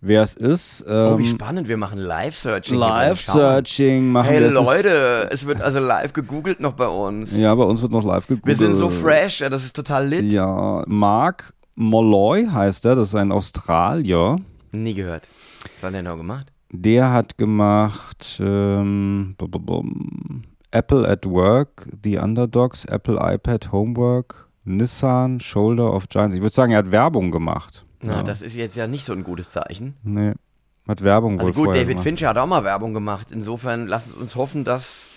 wer es ist. Oh, wie Ähm, spannend, wir machen Live-Searching. Live-Searching machen Hey wir. Ist- Leute, es wird also live gegoogelt noch bei uns. Ja, bei uns wird noch live gegoogelt. wir sind so fresh, ja, das ist total lit. Ja, Mark Molloy heißt er. Das ist ein Australier. Nie gehört. Was hat der noch gemacht? Der hat gemacht ähm, bum, bum, bum, Apple at Work, The Underdogs, Apple iPad Homework, Nissan Shoulder of Giants. Ich würde sagen, er hat Werbung gemacht. Na, ja. das ist jetzt ja nicht so ein gutes Zeichen. Nee. Hat Werbung Also gut, David gemacht. Fincher hat auch mal Werbung gemacht. Insofern lasst uns hoffen, dass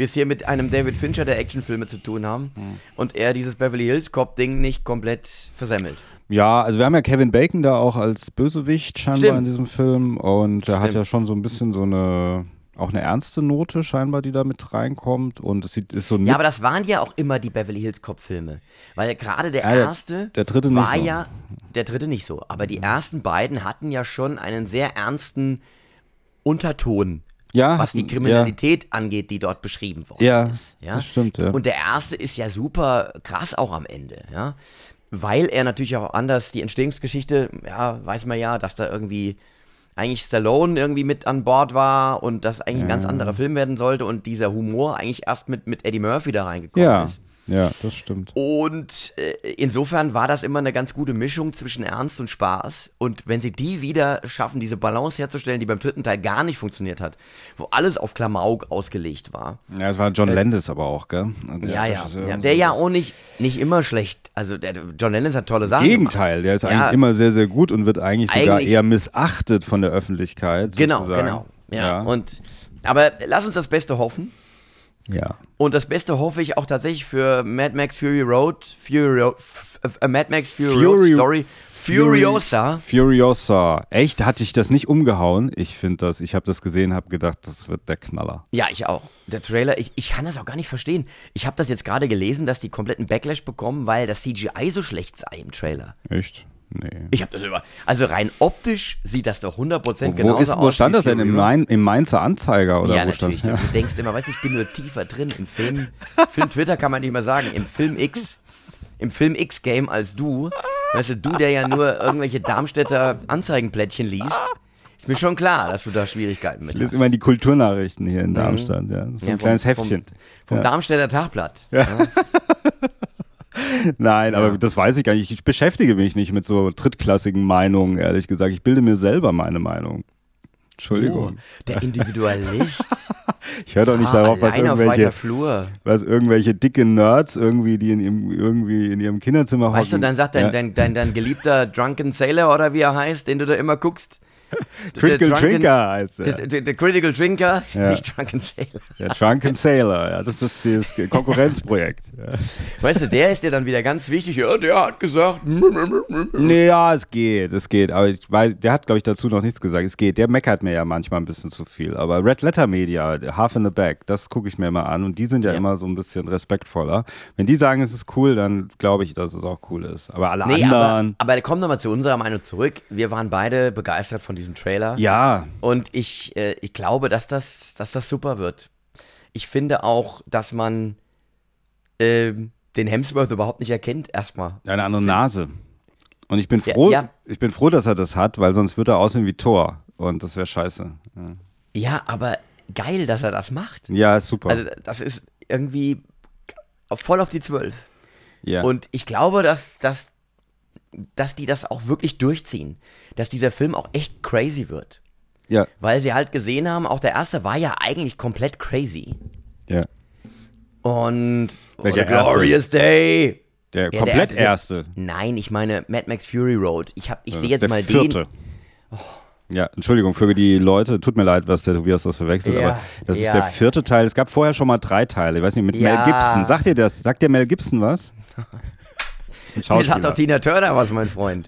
wir es hier mit einem David Fincher der Actionfilme zu tun haben Hm. und er dieses Beverly Hills Cop Ding nicht komplett versemmelt. Ja, also wir haben ja Kevin Bacon da auch als Bösewicht scheinbar Stimmt. in diesem Film und er hat Stimmt. ja schon so ein bisschen so eine auch eine ernste Note scheinbar, die da mit reinkommt und es sieht ist so Ja, aber das waren ja auch immer die Beverly Hills Cop Filme, weil gerade der Ja, erste der dritte nicht war so. Mhm. ja der dritte nicht so, aber die ersten beiden hatten ja schon einen sehr ernsten Unterton, ja, was die Kriminalität angeht, die dort beschrieben worden Ja, ist. Ja, das stimmt, ja. Und der erste ist ja super krass auch am Ende, ja. Weil er natürlich auch anders, die Entstehungsgeschichte, ja, weiß man ja, dass da irgendwie eigentlich Stallone irgendwie mit an Bord war und das eigentlich ein ganz anderer Film werden sollte und dieser Humor eigentlich erst mit, mit Eddie Murphy da reingekommen Ja, ist. Ja, das stimmt. Und äh, insofern war das immer eine ganz gute Mischung zwischen Ernst und Spaß. Und wenn sie die wieder schaffen, diese Balance herzustellen, die beim dritten Teil gar nicht funktioniert hat, wo alles auf Klamauk ausgelegt war. Ja, es war John Landis aber auch, gell? Also der Äh, ja, ja. Ja der so, ja auch nicht, nicht immer schlecht. Also der, John Lennon hat tolle Sachen Gegenteil, der ist Ja. eigentlich immer sehr, sehr gut und wird eigentlich, sogar Eigentlich- eher missachtet von der Öffentlichkeit. Genau, sozusagen. genau. Ja. Ja. Und, aber lass uns das Beste hoffen. Ja. Und das Beste hoffe ich auch tatsächlich für Mad Max Fury Road, Fury, Ro- f- f- äh, Mad Max Fury, Road Fury- Story, Furiosa. Furiosa. Echt? Hatte ich das nicht umgehauen? Ich finde das, ich habe das gesehen, habe gedacht, das wird der Knaller. Ja, ich auch. Der Trailer, ich, ich kann das auch gar nicht verstehen. Ich habe das jetzt gerade gelesen, dass die kompletten Backlash bekommen, weil das CGI so schlecht sei im Trailer. Echt? Nee. Ich habe das über. Also rein optisch sieht das doch 100% Wo, genauso ist, wo aus. stand wie das denn? Im. Main, Im Mainzer Anzeiger oder ja, wo stand das? Du denkst immer, weißt du, ich bin nur tiefer drin. Im Film, Film Twitter kann man nicht mehr sagen. Im Film X, im Film X-Game als du, weißt du, du, der ja nur irgendwelche Darmstädter Anzeigenplättchen liest, ist mir schon klar, dass du da Schwierigkeiten mit Ich lese hast. immer die Kulturnachrichten hier in Darmstadt. Ja. Das ist so ein Mhm. Ja, kleines vom, Heftchen. Vom, vom Ja. Darmstädter Tagblatt. Nein, aber das weiß ich gar nicht. Ich beschäftige mich nicht mit so drittklassigen Meinungen, ehrlich gesagt. Ich bilde mir selber meine Meinung. Oh, Entschuldigung. der Individualist. Ich höre doch nicht Ah, darauf, was irgendwelche, was irgendwelche dicke Nerds irgendwie, die in ihrem, irgendwie in ihrem Kinderzimmer Weißt du, hocken. dann sagt dein, Ja. dein, dein, dein geliebter Drunken Sailor oder wie er heißt, den du da immer guckst. Critical Drunken- Drinker heißt er. der, der Critical Drinker, Ja. nicht Drunken Sailor. Der Drunken Sailor, ja, das ist das Konkurrenzprojekt. Ja. Weißt du, der ist dir dann wieder ganz wichtig. Ja, der hat gesagt. Nee, ja, es geht, es geht. Aber ich weiß, der hat, glaube ich, dazu noch nichts gesagt. Es geht. Der meckert mir ja manchmal ein bisschen zu viel. Aber Red Letter Media, Half in the Back, das gucke ich mir mal an. Und die sind ja, Ja. immer so ein bisschen respektvoller. Wenn die sagen, es ist cool, dann glaube ich, dass es auch cool ist. Aber alle Nee, aber, anderen. aber kommen wir mal zu unserer Meinung zurück. Wir waren beide begeistert von diesem Trailer. Ja, Und ich, äh, ich glaube, dass das, dass das super wird. Ich finde auch, dass man ähm, den Hemsworth überhaupt nicht erkennt, erstmal. eine andere Nase. Und ich bin Ja, froh, ja. ich bin froh, dass er das hat, weil sonst wird er aussehen wie Thor. Und das wäre scheiße. Ja. Ja, aber geil, dass er das macht. Ja, ist super. Also, das ist irgendwie voll auf die Zwölf. ja. Und ich glaube, dass, dass, dass die das auch wirklich durchziehen. Dass dieser Film auch echt crazy wird. ja, Weil sie halt gesehen haben, auch der erste war ja eigentlich komplett crazy. ja. Und Welcher oh, the Glorious Day. Der Ja, der komplett erste- erste. Nein, ich meine Mad Max Fury Road. Ich, hab, ich Ja, sehe jetzt ist mal der vierte. den. Ja, Entschuldigung für die Leute. Tut mir leid, was der Tobias das verwechselt, Ja, aber das ist ja. der vierte Teil. Es gab vorher schon mal drei Teile. Ich weiß nicht, mit Ja. Mel Gibson. Sagt ihr das? Sagt dir Mel Gibson was? Tina Turner was, mein Freund.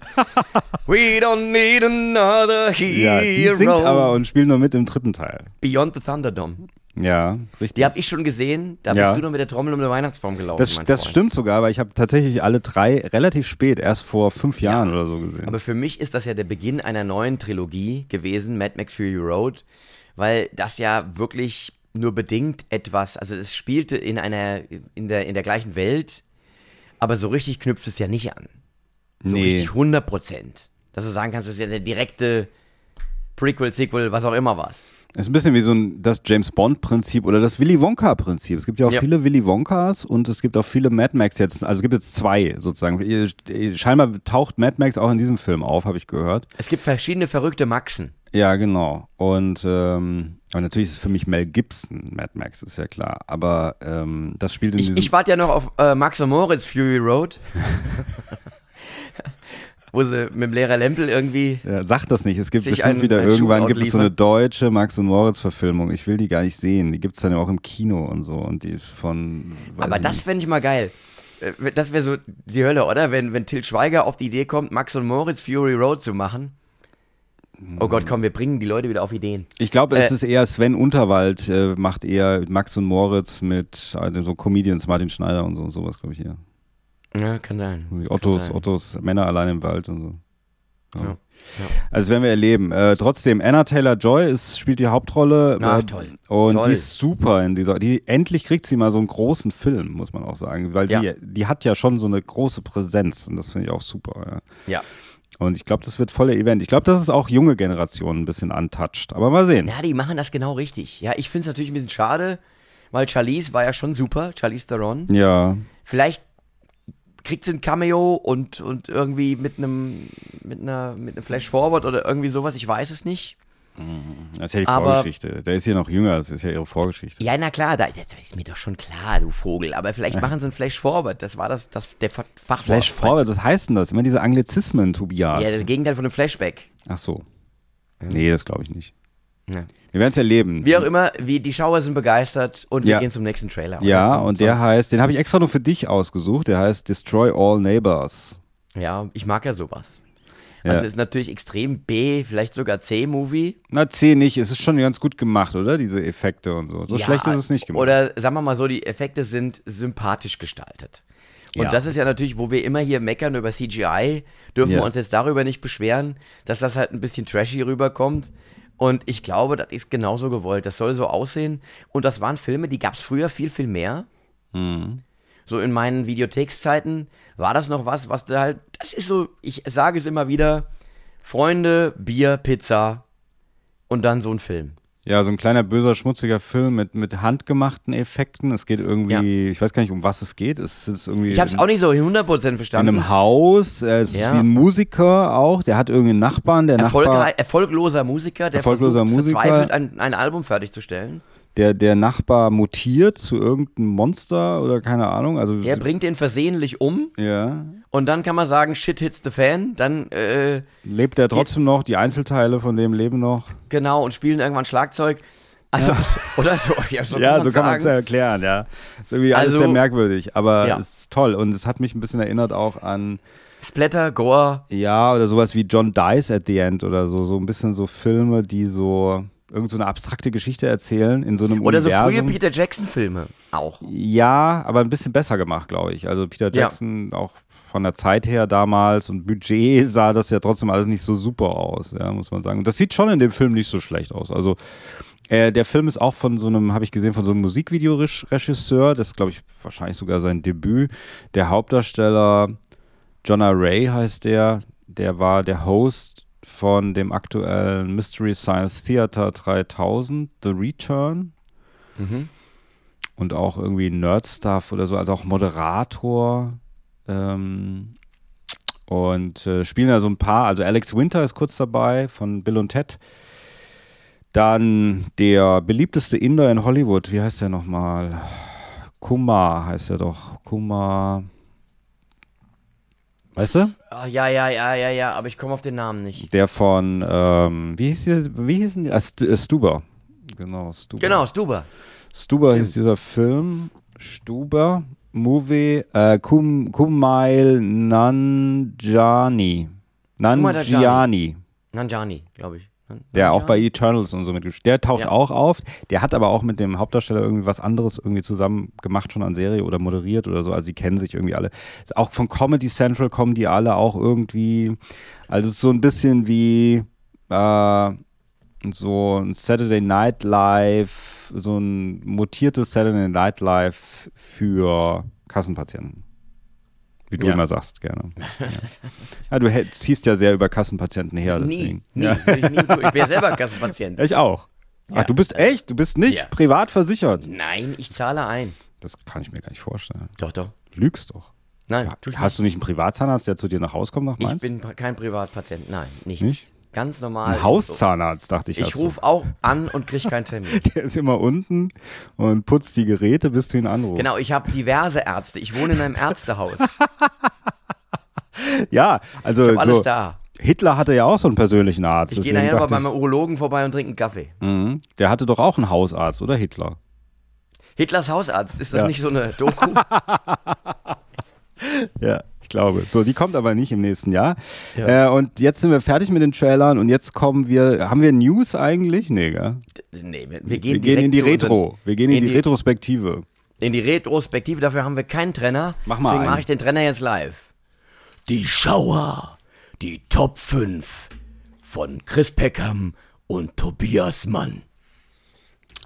We don't need another Ja, hero. die singt aber und spielt nur mit im dritten Teil. Beyond the Thunderdome. Ja, richtig. Die habe ich schon gesehen. Da Ja. bist du noch mit der Trommel um den Weihnachtsbaum gelaufen. das das stimmt sogar, aber ich habe tatsächlich alle drei relativ spät, erst vor fünf Jahren oder so gesehen. Aber für mich ist das ja der Beginn einer neuen Trilogie gewesen, Mad Max Fury Road, weil das ja wirklich nur bedingt etwas, also es spielte in einer, in der, in der gleichen Welt, aber so richtig knüpft es ja nicht an. So Nee. richtig 100 Prozent. Dass du sagen kannst, das ist ja der direkte Prequel, Sequel, was auch immer was. Es ist ein bisschen wie so ein, das James Bond-Prinzip oder das Willy Wonka-Prinzip. Es gibt ja auch Ja. viele Willy Wonkas und es gibt auch viele Mad Max jetzt. Also es gibt jetzt zwei sozusagen. Scheinbar taucht Mad Max auch in diesem Film auf, habe ich gehört. Es gibt verschiedene verrückte Maxen. Ja, genau. Und ähm, Aber natürlich ist es für mich Mel Gibson, Mad Max, ist ja klar. Aber ähm, das spielt in Ich, diesem. ich warte ja noch auf äh, Max und Moritz Fury Road. Wo sie mit dem Lehrer Lempel irgendwie. ja, sag das nicht. Es gibt bestimmt wieder ein irgendwann Shootout gibt es so eine deutsche Max und Moritz Verfilmung. Ich will die gar nicht sehen. Die gibt es dann ja auch im Kino und so. Und die von. Aber das fände ich mal geil. Äh, Das wäre so die Hölle, oder? Wenn, wenn Til Schweiger auf die Idee kommt, Max und Moritz Fury Road zu machen. Oh Gott, komm, wir bringen die Leute wieder auf Ideen. Ich glaube, es Äh, ist eher Sven Unterwald, äh, macht eher Max und Moritz mit äh, so Comedians, Martin Schneider und so sowas, glaube ich, hier. Ja, kann sein. Die Kann Ottos, sein. Ottos, Männer allein im Wald und so. Ja. Ja, ja. Also werden wir erleben. Äh, trotzdem, Anna Taylor-Joy ist, spielt die Hauptrolle. Na, äh, toll. Und Toll. die ist super in dieser. Die, endlich kriegt sie mal so einen großen Film, muss man auch sagen. Weil Ja. die, die hat ja schon so eine große Präsenz und das finde ich auch super. Ja. Und ich glaube, das wird voller Event. Ich glaube, das ist auch junge Generationen ein bisschen untouched. Aber mal sehen. Ja, die machen das genau richtig. Ja, ich finde es natürlich ein bisschen schade, weil Charlize war ja schon super, Charlize Theron. Ja. Vielleicht kriegt sie ein Cameo und, und irgendwie mit einem mit einer mit einem Flash Forward oder irgendwie sowas, ich weiß es nicht. Das ist ja die Aber- Vorgeschichte. Der ist hier noch jünger, das ist ja ihre Vorgeschichte. Ja, na klar, da, das ist mir doch schon klar, du Vogel. Aber vielleicht machen sie ein Flash Forward. Das war das, das der Fa- Fachwort. Flash Forward, was heißt denn das? Immer diese Anglizismen, Tobias. Ja, das Gegenteil von einem Flashback. Ach so. Nee, das glaube ich nicht. Ja. Wir werden es erleben. Wie auch immer, wie, die Schauer sind begeistert und wir Ja. gehen zum nächsten Trailer. oder? Ja, und der heißt, den habe ich extra nur für dich ausgesucht. Der heißt Destroy All Neighbors. Ja, ich mag ja sowas. Ja. Also ist natürlich extrem B, vielleicht sogar C-Movie. Na, C nicht. Es ist schon ganz gut gemacht, oder? Diese Effekte und so. So Ja, schlecht ist es nicht gemacht. Oder sagen wir mal so, die Effekte sind sympathisch gestaltet. Und Ja. das ist ja natürlich, wo wir immer hier meckern über CGI, dürfen Ja. wir uns jetzt darüber nicht beschweren, dass das halt ein bisschen trashy rüberkommt. Und ich glaube, das ist genauso gewollt. Das soll so aussehen. Und das waren Filme, die gab es früher viel, viel mehr. Mhm. So in meinen Videothekszeiten war das noch was, was du halt, das ist so, ich sage es immer wieder, Freunde, Bier, Pizza und dann so ein Film. Ja, so ein kleiner böser, schmutziger Film mit, mit handgemachten Effekten. Es geht irgendwie, ich weiß gar nicht, um was es geht. Es ist irgendwie Ich habe es in, auch nicht so 100% in verstanden. einem Haus. Er ist Ja. wie ein Musiker auch. Der hat irgendwie einen Nachbarn. Der Nachbar, Erfolgrei erfolgloser Musiker, der Erfolgloser versucht Musiker. verzweifelt ein, ein Album fertigzustellen. Der, der Nachbar mutiert zu irgendeinem Monster oder keine Ahnung. Also Er bringt den versehentlich um ja, und dann kann man sagen, shit hits the fan. Dann, äh, lebt er trotzdem noch. Die Einzelteile von dem leben noch. genau, und spielen irgendwann Schlagzeug. Also, oder so. Ja, so ja, kann so kann man es ja erklären, ja. Ist irgendwie alles Also- sehr merkwürdig, aber Ja. es ist toll und es hat mich ein bisschen erinnert auch an, Splatter, Gore. ja, oder sowas wie John Dies at the End oder so, so ein bisschen so Filme, die so irgend so eine abstrakte Geschichte erzählen in so einem Oder so Universum. frühe Peter Jackson-Filme auch. Ja, aber ein bisschen besser gemacht, glaube ich. Also Peter Ja. Jackson auch von der Zeit her damals und Budget sah das ja trotzdem alles nicht so super aus, ja, muss man sagen. Und das sieht schon in dem Film nicht so schlecht aus. Also äh, der Film ist auch von so einem, habe ich gesehen, von so einem Musikvideoregisseur, das ist, glaube ich, wahrscheinlich sogar sein Debüt. Der Hauptdarsteller Jonah Ray heißt der, der war der Host von dem aktuellen Mystery Science Theater 3000, The Return Mhm. und auch irgendwie Nerd-Stuff oder so, also auch Moderator. Ähm, und äh, spielen da so ein paar, also Alex Winter ist kurz dabei von Bill und Ted. Dann der beliebteste Inder in Hollywood, wie heißt der nochmal? Kumar heißt er doch. Kumar. Weißt du? Ah, ja, ja, ja, ja, ja, aber ich komme auf den Namen nicht. Der von, ähm, wie hieß der, wie hießen die? Ah, St äh, Stuber. Genau, Stuber. Genau, Stuber. Stuber hieß dieser Film. Stuber. Movie. Äh, Kum, Kumail Nanjani. Nanjiani. Nanjani, glaube ich. Der auch bei? Eternals und so mitgespielt. Der taucht Ja. auch auf. Der hat aber auch mit dem Hauptdarsteller irgendwie was anderes irgendwie zusammen gemacht, schon an Serie oder moderiert oder so. Also sie kennen sich irgendwie alle. Ist auch von Comedy Central kommen die alle auch irgendwie. Also so ein bisschen wie äh, so ein Saturday Night Live, so ein mutiertes Saturday Night Live für Kassenpatienten. Wie du Ja. immer sagst, gerne. Ja, ja du ziehst ja sehr über Kassenpatienten her. Nie, Deswegen. nie, Ja. würde ich nie. Ich bin ja selber Kassenpatient. Ich auch. Ja. Ach, du bist echt? Du bist nicht Ja. privat versichert? Nein, ich zahle ein. Das kann ich mir gar nicht vorstellen. Doch, doch. Lügst doch. Nein, Hast du nicht einen Privatzahnarzt, der zu dir nach Hause kommt nach nicht. Ich Mainz? bin kein Privatpatient. Nein, nichts. Nicht? Ganz normal. Ein Hauszahnarzt, dachte ich. Ich rufe auch an und kriege keinen Termin. Der ist immer unten und putzt die Geräte, bis du ihn anrufst. Genau, ich habe diverse Ärzte. Ich wohne in einem Ärztehaus. Ja, also Ich alles so, da. Hitler hatte ja auch so einen persönlichen Arzt. Ich gehe nachher dachte beim Urologen vorbei und trinke einen Kaffee. mhm. Der hatte doch auch einen Hausarzt, oder Hitler? Hitlers Hausarzt, ist das Ja. nicht so eine Doku? Ja, glaube. So, die kommt aber nicht im nächsten Jahr. Ja. Äh, und jetzt sind wir fertig mit den Trailern und jetzt kommen wir. Haben wir News eigentlich? Nee, gell? nee, wir, wir Wir gehen, gehen in die Retro. Wir gehen in, in die, die- Retrospektive. In die Retrospektive, dafür haben wir keinen Trenner. Mach mal Deswegen mache ich den Trenner jetzt live. Die Schauer, die Top 5 von Chris Peckham und Tobias Mann.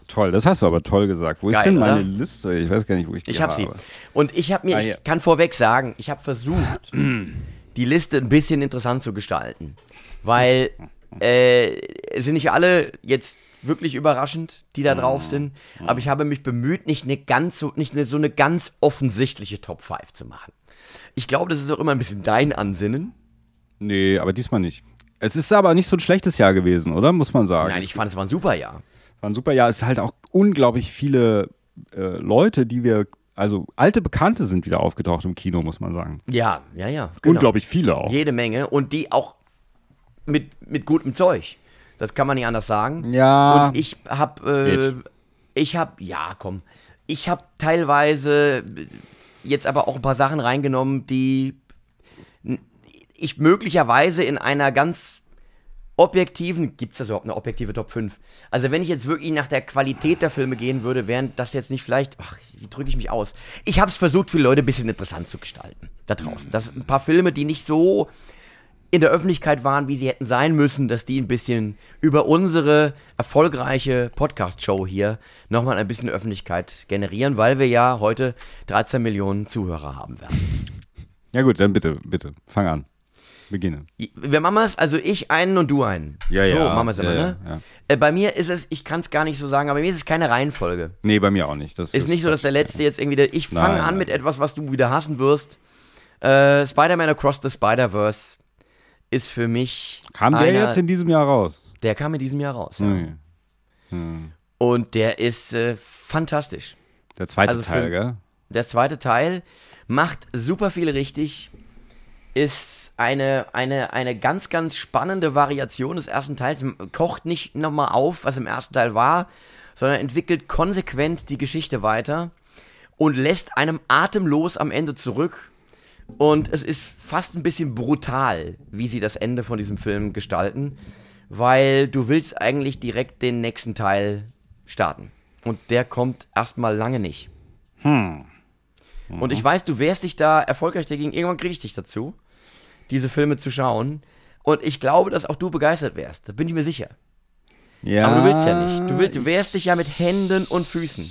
Toll, das hast du aber toll gesagt. Wo ist Geil, denn meine oder? Liste? Ich weiß gar nicht, wo ich die Ich habe habe. sie. Und ich habe mir, Ah, ich hier. kann vorweg sagen, ich habe versucht, die Liste ein bisschen interessant zu gestalten. Weil äh, es sind nicht alle jetzt wirklich überraschend, die da drauf sind. Aber ich habe mich bemüht, nicht eine ganz so, nicht eine, so eine ganz offensichtliche Top 5 zu machen. Ich glaube, das ist auch immer ein bisschen dein Ansinnen. Nee, aber diesmal nicht. Es ist aber nicht so ein schlechtes Jahr gewesen, oder? Muss man sagen. Nein, ich fand, es war ein super Jahr. War ein super Jahr. Es ist halt auch unglaublich viele äh, Leute, die wir, also alte Bekannte sind wieder aufgetaucht im Kino, muss man sagen. Ja, ja, ja. genau. Unglaublich viele auch. Jede Menge. Und die auch mit, mit gutem Zeug. Das kann man nicht anders sagen. Ja. Und ich hab, äh, ich hab, ja, komm, ich hab teilweise jetzt aber auch ein paar Sachen reingenommen, die ich möglicherweise in einer ganz objektiven, gibt es das überhaupt eine objektive Top 5? Also wenn ich jetzt wirklich nach der Qualität der Filme gehen würde, wären das jetzt nicht vielleicht, ach, wie drücke ich mich aus? Ich habe es versucht, für Leute ein bisschen interessant zu gestalten, da draußen. Das sind ein paar Filme, die nicht so in der Öffentlichkeit waren, wie sie hätten sein müssen, dass die ein bisschen über unsere erfolgreiche Podcast-Show hier nochmal ein bisschen Öffentlichkeit generieren, weil wir ja heute 13 Millionen Zuhörer haben werden. Ja gut, dann bitte, bitte, fang an. Beginne. Wir machen es, also ich einen und du einen. Ja, so, ja, machen wir es immer, ja, ne? ja, ja. Äh, bei mir ist es, ich kann es gar nicht so sagen, aber bei mir ist es keine Reihenfolge. Nee, bei mir auch nicht. Das Ist nicht so, dass der Letzte jetzt irgendwie, der, ich fange an mit etwas, was du wieder hassen wirst. Äh, Spider-Man Across the Spider-Verse ist für mich Kam der einer, jetzt in diesem Jahr raus? der kam in diesem Jahr raus. Ja. Nee. Und der ist äh, fantastisch. Der zweite Also Teil, gell? Der zweite Teil macht super viel richtig, ist eine, eine, eine ganz, ganz spannende Variation des ersten Teils, kocht nicht nochmal auf, was im ersten Teil war, sondern entwickelt konsequent die Geschichte weiter und lässt einem atemlos am Ende zurück. Und es ist fast ein bisschen brutal, wie sie das Ende von diesem Film gestalten, weil du willst eigentlich direkt den nächsten Teil starten. Und der kommt erstmal lange nicht. Und ich weiß, du wehrst dich da erfolgreich dagegen. Irgendwann kriege ich dich dazu, diese Filme zu schauen. Und ich glaube, dass auch du begeistert wärst. Da bin ich mir sicher. Ja. Aber du willst ja nicht. Du, willst, du wehrst dich ja mit Händen und Füßen.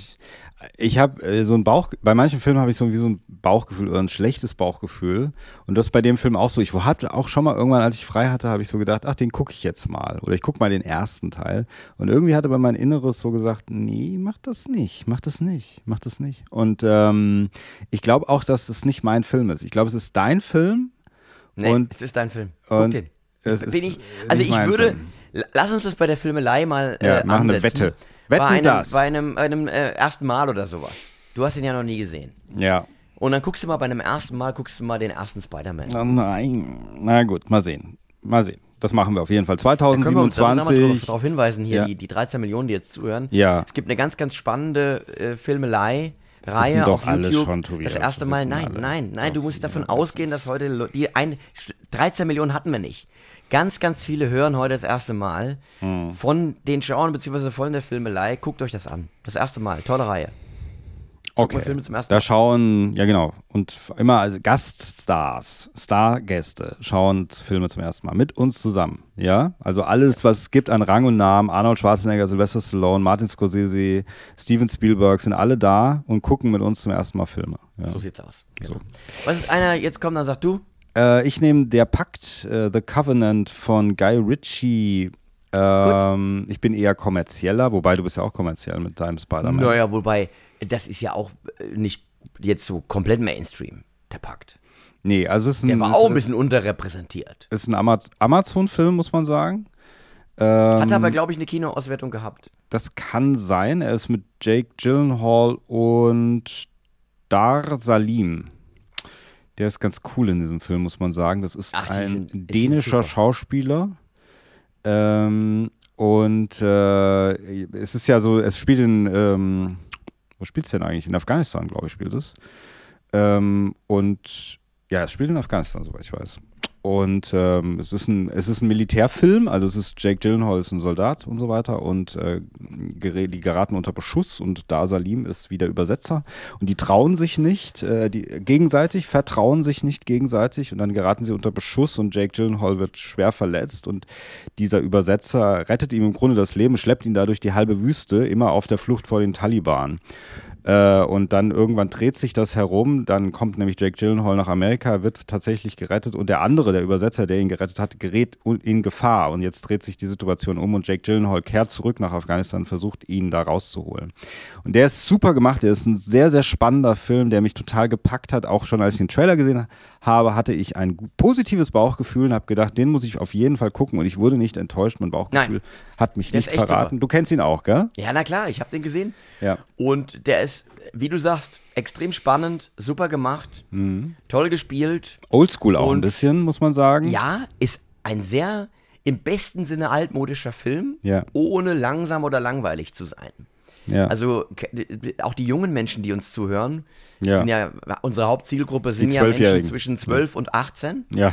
Ich habe äh, so ein Bauch, bei manchen Filmen habe ich so wie so ein Bauchgefühl oder ein schlechtes Bauchgefühl. Und das ist bei dem Film auch so. Ich hatte auch schon mal irgendwann, als ich frei hatte, habe ich so gedacht, ach, den gucke ich jetzt mal. Oder ich gucke mal den ersten Teil. Und irgendwie hatte aber mein Inneres so gesagt, nee, mach das nicht, mach das nicht, mach das nicht. Und ähm, ich glaube auch, dass es nicht mein Film ist. Ich glaube, es ist dein Film. Nee, Und- es ist dein Film. Guck den. es Bin ich, also ich würde, Film. lass uns das bei der Filmelei mal Ja, äh, machen eine ansetzen. Wette. Wetten bei einem, das. Bei einem, bei einem äh, ersten Mal oder sowas. Du hast ihn ja noch nie gesehen. Ja. Und dann guckst du mal bei einem ersten Mal, guckst du mal den ersten Spider-Man. Na, nein. Na gut, mal sehen. Mal sehen. Das machen wir auf jeden Fall. Da können wir uns da 2027. darauf hinweisen, hier Ja. die, die 13 Millionen, die jetzt zuhören. Ja. Es gibt eine ganz, ganz spannende äh, Filmelei. Reihe auf YouTube. schon, Tobias, das erste Mal, nein, alle. nein, nein, du musst davon ausgehen, das dass heute die ein, 13 Millionen hatten wir nicht. Ganz, ganz viele hören heute das erste Mal Hm. von den Schauern beziehungsweise von der Filmelei. Guckt euch das an. Das erste Mal. Tolle Reihe. Okay. Filme zum ersten Da schauen, ja genau, und immer also Gaststars, Stargäste schauen Filme zum ersten Mal mit uns zusammen. Ja, also alles, was es gibt an Rang und Namen, Arnold Schwarzenegger, Sylvester Stallone, Martin Scorsese, Steven Spielberg sind alle da und gucken mit uns zum ersten Mal Filme. Ja. So sieht's aus. Genau. Was ist einer, jetzt kommt, dann sag du. Äh, ich nehme Der Pakt, äh, The Covenant von Guy Ritchie. Ähm, ich bin eher kommerzieller, wobei du bist ja auch kommerziell mit deinem Spider-Man. Naja, wobei, das ist ja auch äh, nicht jetzt so komplett Mainstream, der Pakt. Nee, also es ist ein, Der war es auch ein bisschen unterrepräsentiert. ist ein Ama Amazon-Film, muss man sagen. Ähm, Hat aber, glaube ich, eine Kinoauswertung gehabt. Das kann sein. Er ist mit Jake Gyllenhaal und Dar Salim. Der ist ganz cool in diesem Film, muss man sagen. Das ist Ach, ein sind- dänischer. Schauspieler. Ähm, und äh, es ist ja so, es spielt in, ähm, wo spielt es denn eigentlich? In Afghanistan, glaube ich, spielt es. Ähm, und ja, es spielt in Afghanistan, soweit ich weiß. Und ähm, es, ist ein, es ist ein Militärfilm, also es ist Jake Gyllenhaal ist ein Soldat und so weiter und äh, die geraten unter Beschuss und Dar Salim ist wieder Übersetzer und die trauen sich nicht, äh, die gegenseitig, vertrauen sich nicht gegenseitig und dann geraten sie unter Beschuss und Jake Gyllenhaal wird schwer verletzt und dieser Übersetzer rettet ihm im Grunde das Leben, schleppt ihn da durch die halbe Wüste, immer auf der Flucht vor den Taliban. Äh, und dann irgendwann dreht sich das herum, dann kommt nämlich Jake Gyllenhaal nach Amerika, wird tatsächlich gerettet und der andere, der Übersetzer, der ihn gerettet hat, gerät in Gefahr und jetzt dreht sich die Situation um und Jake Gyllenhaal kehrt zurück nach Afghanistan und versucht, ihn da rauszuholen. Und der ist super gemacht, der ist ein sehr, sehr spannender Film, der mich total gepackt hat. Auch schon als ich den Trailer gesehen habe, hatte ich ein positives Bauchgefühl und habe gedacht, den muss ich auf jeden Fall gucken und ich wurde nicht enttäuscht, mein Bauchgefühl hat mich Der nicht verraten. super. Du kennst ihn auch, gell? Ja, na klar, ich habe den gesehen. Ja. Und der ist, wie du sagst, extrem spannend, super gemacht, toll gespielt. Oldschool auch ein bisschen, muss man sagen. Ja, ist ein sehr im besten Sinne altmodischer Film, Ja. ohne langsam oder langweilig zu sein. Ja. Also auch die jungen Menschen, die uns zuhören, Ja. sind ja unsere Hauptzielgruppe sind ja Menschen zwischen 12 und 18. ja.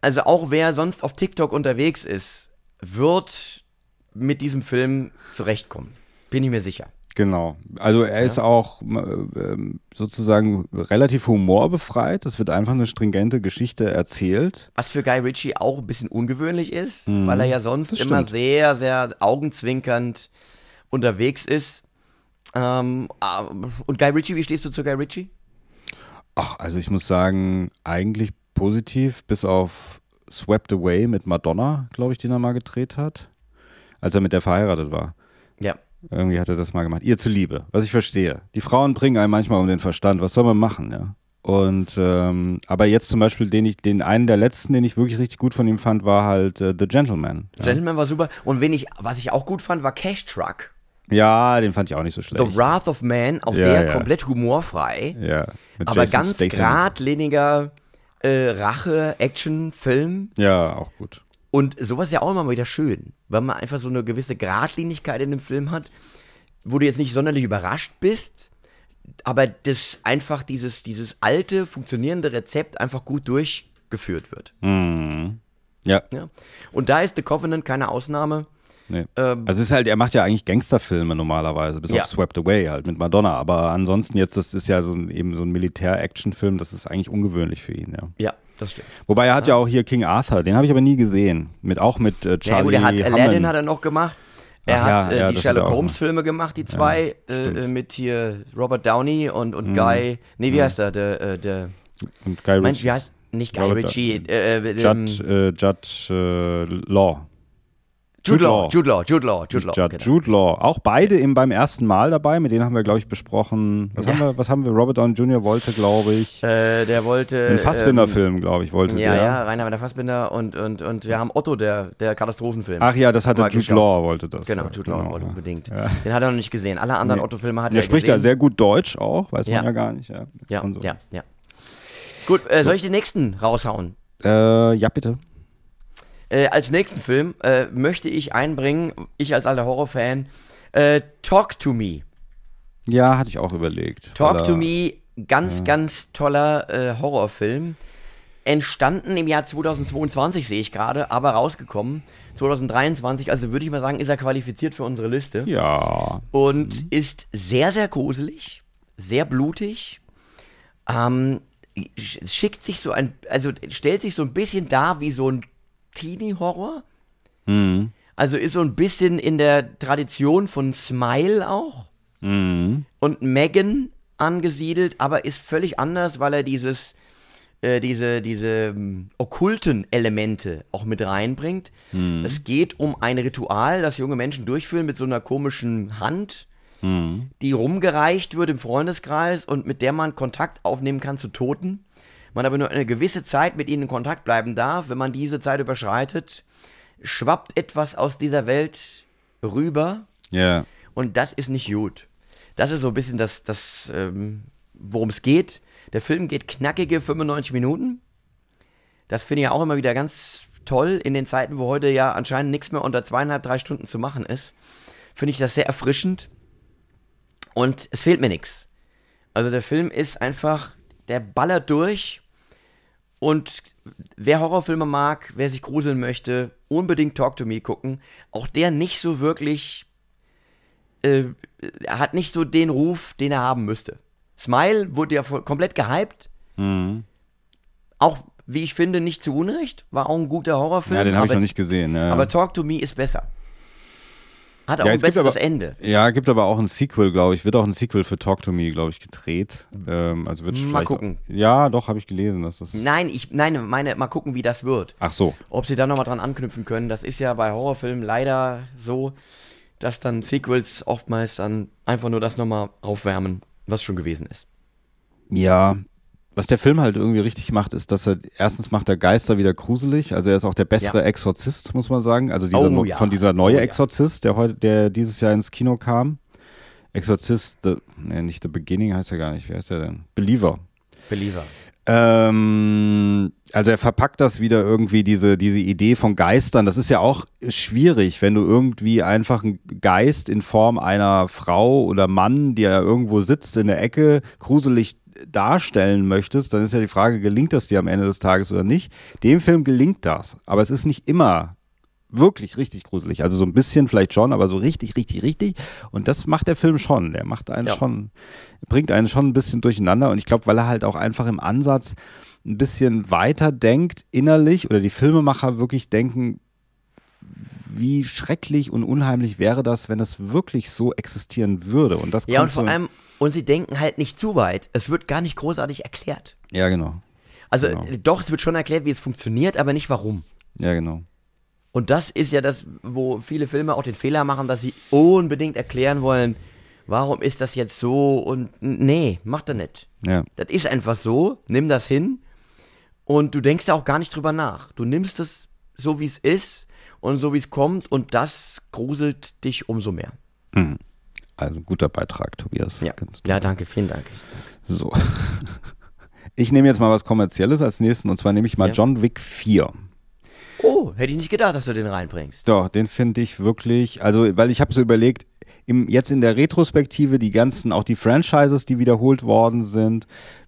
Also auch wer sonst auf TikTok unterwegs ist, wird mit diesem Film zurechtkommen. Bin ich mir sicher. Genau. Also er ist auch äh, ähm, sozusagen relativ humorbefreit. Es wird einfach eine stringente Geschichte erzählt. Was für Guy Ritchie auch ein bisschen ungewöhnlich ist, weil er ja sonst Mhm. Immer sehr, sehr augenzwinkernd unterwegs ist. Ähm, ah, und Guy Ritchie, wie stehst du zu Guy Ritchie? Ach, also ich muss sagen, eigentlich positiv, bis auf Swept Away mit Madonna, glaube ich, den er mal gedreht hat, als er mit der verheiratet war. Ja. Irgendwie hat er das mal gemacht. Ihr zuliebe, was ich verstehe. Die Frauen bringen einen manchmal um den Verstand. Was soll man machen, ja? Und ähm, aber jetzt zum Beispiel den ich, den einen der letzten, den ich wirklich richtig gut von ihm fand, war halt äh, The Gentleman. Ja. Gentleman war super. Und wen ich, was ich auch gut fand, war Cash Truck. ja, den fand ich auch nicht so schlecht. The Wrath of Man, auch Ja, der ja. komplett humorfrei, Ja, aber Jason ganz Statham. geradliniger äh, Rache-Action-Film. Ja, auch gut. Und sowas ist ja auch immer wieder schön, weil man einfach so eine gewisse Geradlinigkeit in dem Film hat, wo du jetzt nicht sonderlich überrascht bist, aber das einfach dieses, dieses alte, funktionierende Rezept einfach gut durchgeführt wird. Mhm. Ja, Ja? Und da ist The Covenant keine Ausnahme. nee. Ähm, Also es ist halt, er macht ja eigentlich Gangsterfilme normalerweise, bis Ja. auf Swept Away halt mit Madonna. Aber ansonsten jetzt, das ist ja so ein, eben so ein Militär-Action-Film, das ist eigentlich ungewöhnlich für ihn, ja. ja, das stimmt. Wobei er hat ja, auch hier King Arthur, den habe ich aber nie gesehen. Mit auch mit äh, Ja, Charlie gut, er hat Aladdin hat er noch gemacht. Er Ach hat ja, äh, ja, die Sherlock hat er auch Holmes Filme gemacht, die zwei stimmt. äh, mit hier Robert Downey und, und Guy. Nee, wie heißt er? Der, äh, der und Guy Ritchie. wie heißt nicht Guy Robert Ritchie, äh, äh, ähm, Judd, äh, Judd äh, Law. Jude Jude Law, Law. Jude Law, Jude Law, Jude Law. Genau. Jude Law. Auch beide eben beim ersten Mal dabei, mit denen haben wir, glaube ich, besprochen. Was, Ja. haben wir, was haben wir? Robert Downey Jr. wollte, glaube ich, Äh, der wollte. einen Fassbinder-Film, glaube ich, wollte Ähm, ja, der. ja, Rainer Werner Fassbinder und, und, und wir haben Otto, der, der Katastrophenfilm. Ach ja, das hatte Jude geschaut. Law, wollte das. Genau, ja, Jude Law genau, wollte ja. unbedingt. Ja. Den hat er noch nicht gesehen. Alle anderen Nee. Otto-Filme hat Der er spricht gesehen. ja sehr gut Deutsch auch, weiß Ja. man ja gar nicht. Ja, Ja, so. ja, ja. Gut, äh, soll ich den nächsten raushauen? Äh, ja, bitte. Äh, als nächsten Film äh, möchte ich einbringen, ich als alter Horrorfan, äh, Talk to Me. Ja, hatte ich auch überlegt. Talk Weil to Me, ganz, ganz toller äh, Horrorfilm. Entstanden im Jahr 2022, sehe ich gerade, aber rausgekommen 2023. Also würde ich mal sagen, ist er qualifiziert für unsere Liste. Ja. Und ist sehr, sehr gruselig, sehr blutig. Ähm, sch- schickt sich so ein, also stellt sich so ein bisschen dar wie so ein Teenie-Horror. Mhm. Also ist so ein bisschen in der Tradition von Smile auch Mhm. und Megan angesiedelt, aber ist völlig anders, weil er dieses, äh, diese, diese ähm, okkulten Elemente auch mit reinbringt. Es geht um ein Ritual, das junge Menschen durchführen mit so einer komischen Hand, die rumgereicht wird im Freundeskreis und mit der man Kontakt aufnehmen kann zu Toten. Man aber nur eine gewisse Zeit mit ihnen in Kontakt bleiben darf. Wenn man diese Zeit überschreitet, schwappt etwas aus dieser Welt rüber Ja. und das ist nicht gut. Das ist so ein bisschen das, das ähm, worum es geht. Der Film geht knackige 95 Minuten. Das finde ich auch immer wieder ganz toll in den Zeiten, wo heute ja anscheinend nichts mehr unter zweieinhalb, drei Stunden zu machen ist. Finde ich das sehr erfrischend. Und es fehlt mir nichts. Also der Film ist einfach, der ballert durch. Und wer Horrorfilme mag, wer sich gruseln möchte, unbedingt Talk to Me gucken. Auch der nicht so wirklich, äh, er hat nicht so den Ruf, den er haben müsste. Smile wurde ja komplett gehypt. Mhm. Auch, wie ich finde, nicht zu Unrecht. War auch ein guter Horrorfilm. Ja, den habe ich noch nicht gesehen. Ja. aber Talk to Me ist besser. Hat auch Ja, ein besseres aber- Ende. Ja, gibt aber auch ein Sequel, glaube ich. Wird auch ein Sequel für Talk to Me, glaube ich, gedreht. Ähm, also wird Mal gucken. Ja, doch, habe ich gelesen, dass das. Nein, ich nein, meine, mal gucken, wie das wird. Ach so. Ob sie da nochmal dran anknüpfen können. Das ist ja bei Horrorfilmen leider so, dass dann Sequels oftmals dann einfach nur das nochmal aufwärmen, was schon gewesen ist. Ja. Was der Film halt irgendwie richtig macht, ist, dass er erstens macht der Geister wieder gruselig. Also er ist auch der bessere Ja. Exorzist, muss man sagen. Also dieser, Oh, ja. von dieser neue Oh, ja. Exorzist, der heute, der dieses Jahr ins Kino kam. Exorzist, the, nee, nicht The Beginning heißt er gar nicht. Wie heißt er denn? Believer. Believer. Ähm, also er verpackt das wieder irgendwie, diese, diese Idee von Geistern. Das ist ja auch schwierig, wenn du irgendwie einfach einen Geist in Form einer Frau oder Mann, der irgendwo sitzt in der Ecke, gruselig darstellen möchtest, dann ist ja die Frage, gelingt das dir am Ende des Tages oder nicht? Dem Film gelingt das, aber es ist nicht immer wirklich richtig gruselig. Also so ein bisschen vielleicht schon, aber so richtig, richtig, richtig. Und das macht der Film schon. Der macht einen Ja. schon, bringt einen schon ein bisschen durcheinander. Und ich glaube, weil er halt auch einfach im Ansatz ein bisschen weiter denkt innerlich oder die Filmemacher wirklich denken, wie schrecklich und unheimlich wäre das, wenn das wirklich so existieren würde. Und das Ja, und vor so, allem, und sie denken halt nicht zu weit. Es wird gar nicht großartig erklärt. Ja, genau. Also Genau. doch, es wird schon erklärt, wie es funktioniert, aber nicht warum. Ja, genau. Und das ist ja das, wo viele Filme auch den Fehler machen, dass sie unbedingt erklären wollen, warum ist das jetzt so und nee, macht er nicht. Ja. Das ist einfach so, nimm das hin und du denkst da auch gar nicht drüber nach. Du nimmst es so, wie es ist und so, wie es kommt und das gruselt dich umso mehr. Mhm. Also guter Beitrag, Tobias. Ja, ja danke, vielen Dank. So. Ich nehme jetzt mal was Kommerzielles als nächsten und zwar nehme ich mal Ja. John Wick 4. Oh, hätte ich nicht gedacht, dass du den reinbringst. Doch, den finde ich wirklich, also weil ich habe so überlegt, im, jetzt in der Retrospektive die ganzen, auch die Franchises, die wiederholt worden sind,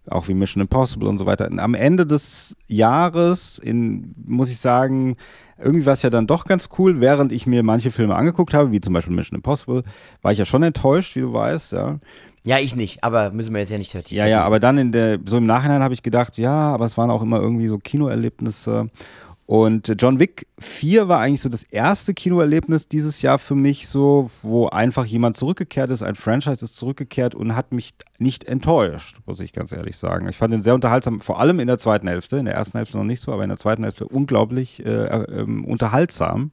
auch wie Mission Impossible und so weiter. Am Ende des Jahres, in, muss ich sagen, irgendwie war es ja dann doch ganz cool, während ich mir manche Filme angeguckt habe, wie zum Beispiel Mission Impossible, war ich ja schon enttäuscht, wie du weißt, ja. Ja, ich nicht, aber müssen wir jetzt ja nicht vertiefen. Ja, ja, aber dann in der, so im Nachhinein habe ich gedacht, ja, aber es waren auch immer irgendwie so Kinoerlebnisse. Und John Wick 4 war eigentlich so das erste Kinoerlebnis dieses Jahr für mich so, wo einfach jemand zurückgekehrt ist, ein Franchise ist zurückgekehrt und hat mich nicht enttäuscht, muss ich ganz ehrlich sagen. Ich fand ihn sehr unterhaltsam, vor allem in der zweiten Hälfte, in der ersten Hälfte noch nicht so, aber in der zweiten Hälfte unglaublich äh, äh, ähm, unterhaltsam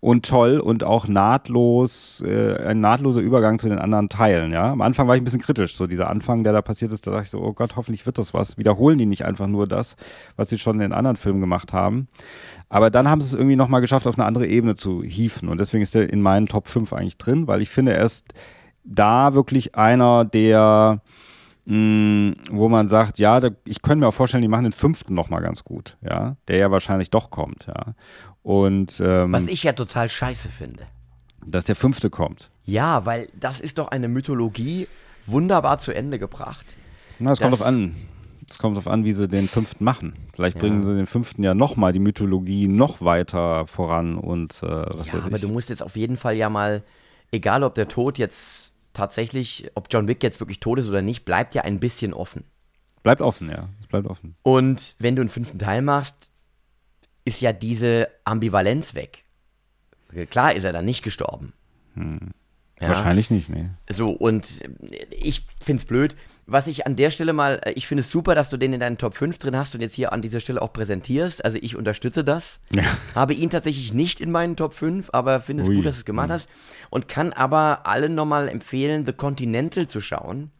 und toll und auch nahtlos, äh, ein nahtloser Übergang zu den anderen Teilen, ja. Am Anfang war ich ein bisschen kritisch, so dieser Anfang, der da passiert ist, da dachte ich so, oh Gott, hoffentlich wird das was. Wiederholen die nicht einfach nur das, was sie schon in den anderen Filmen gemacht haben. Aber dann haben sie es irgendwie nochmal geschafft, auf eine andere Ebene zu hieven. Und deswegen ist er in meinen Top 5 eigentlich drin, weil ich finde, er ist da wirklich einer, der mh, wo man sagt, ja, da, ich könnte mir auch vorstellen, die machen den fünften nochmal ganz gut, ja, der ja wahrscheinlich doch kommt, ja. Und ähm, Was ich ja total scheiße finde. dass der fünfte kommt. Ja, weil das ist doch eine Mythologie wunderbar zu Ende gebracht. Na, es kommt drauf an. Es kommt darauf an, wie sie den fünften machen. Vielleicht Ja. bringen sie den fünften ja nochmal die Mythologie noch weiter voran und äh, was Ja, weiß aber ich. du musst jetzt auf jeden Fall ja mal, egal ob der Tod jetzt tatsächlich, ob John Wick jetzt wirklich tot ist oder nicht, bleibt ja ein bisschen offen. Bleibt offen, ja. Es bleibt offen. Und wenn du einen fünften Teil machst, ist ja diese Ambivalenz weg. Klar ist er dann nicht gestorben. Ja. Hm. Wahrscheinlich nicht, nee. So, und ich find's blöd. Was ich an der Stelle mal, äh, ich finde es super, dass du den in deinen Top 5 drin hast und jetzt hier an dieser Stelle auch präsentierst. Also ich unterstütze das. Ja. Habe ihn tatsächlich nicht in meinen Top 5, aber finde es Ui. gut, dass du es gemacht hast. Und kann aber allen nochmal empfehlen, The Continental zu schauen.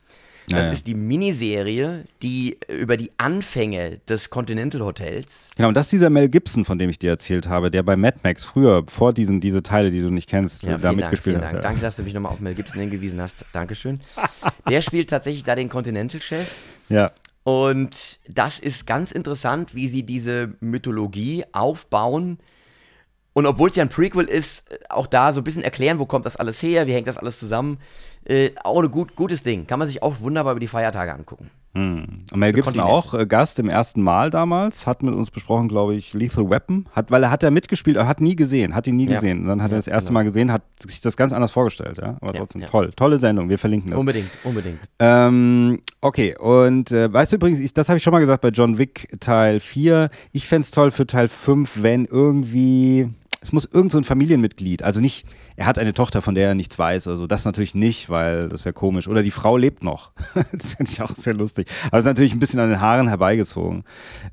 Das Ja, ist die Miniserie, die über die Anfänge des Continental Hotels. Genau, und das ist dieser Mel Gibson, von dem ich dir erzählt habe, der bei Mad Max früher, vor diesen diese Teile, die du nicht kennst, Ja, da mitgespielt hat. Dank. Danke, dass du mich nochmal auf Mel Gibson hingewiesen hast. Dankeschön. Der spielt tatsächlich da den Continental-Chef. ja. Und das ist ganz interessant, wie sie diese Mythologie aufbauen. Und obwohl es ja ein Prequel ist, äh, auch da so ein bisschen erklären, wo kommt das alles her, wie hängt das alles zusammen. Äh, auch ein gut, gutes Ding. Kann man sich auch wunderbar über die Feiertage angucken. Hm. Mel Gibson Kontinent. auch äh, Gast im ersten Mal damals, hat mit uns besprochen, glaube ich, Lethal Weapon, hat, weil er hat ja mitgespielt, er hat nie gesehen, hat ihn nie Ja. gesehen. Und dann hat Ja, er das erste genau. Mal gesehen, hat sich das ganz anders vorgestellt, ja. Aber Ja, trotzdem toll, tolle Sendung, wir verlinken das. Unbedingt, unbedingt. Ähm, okay, und äh, weißt du übrigens, ich, das habe ich schon mal gesagt bei John Wick Teil 4. Ich fände es toll für Teil 5, wenn irgendwie. Es muss irgend so ein Familienmitglied, also nicht, er hat eine Tochter, von der er nichts weiß oder so. Das natürlich nicht, weil das wäre komisch. Oder die Frau lebt noch. das finde ich auch sehr lustig. Aber es ist natürlich ein bisschen an den Haaren herbeigezogen.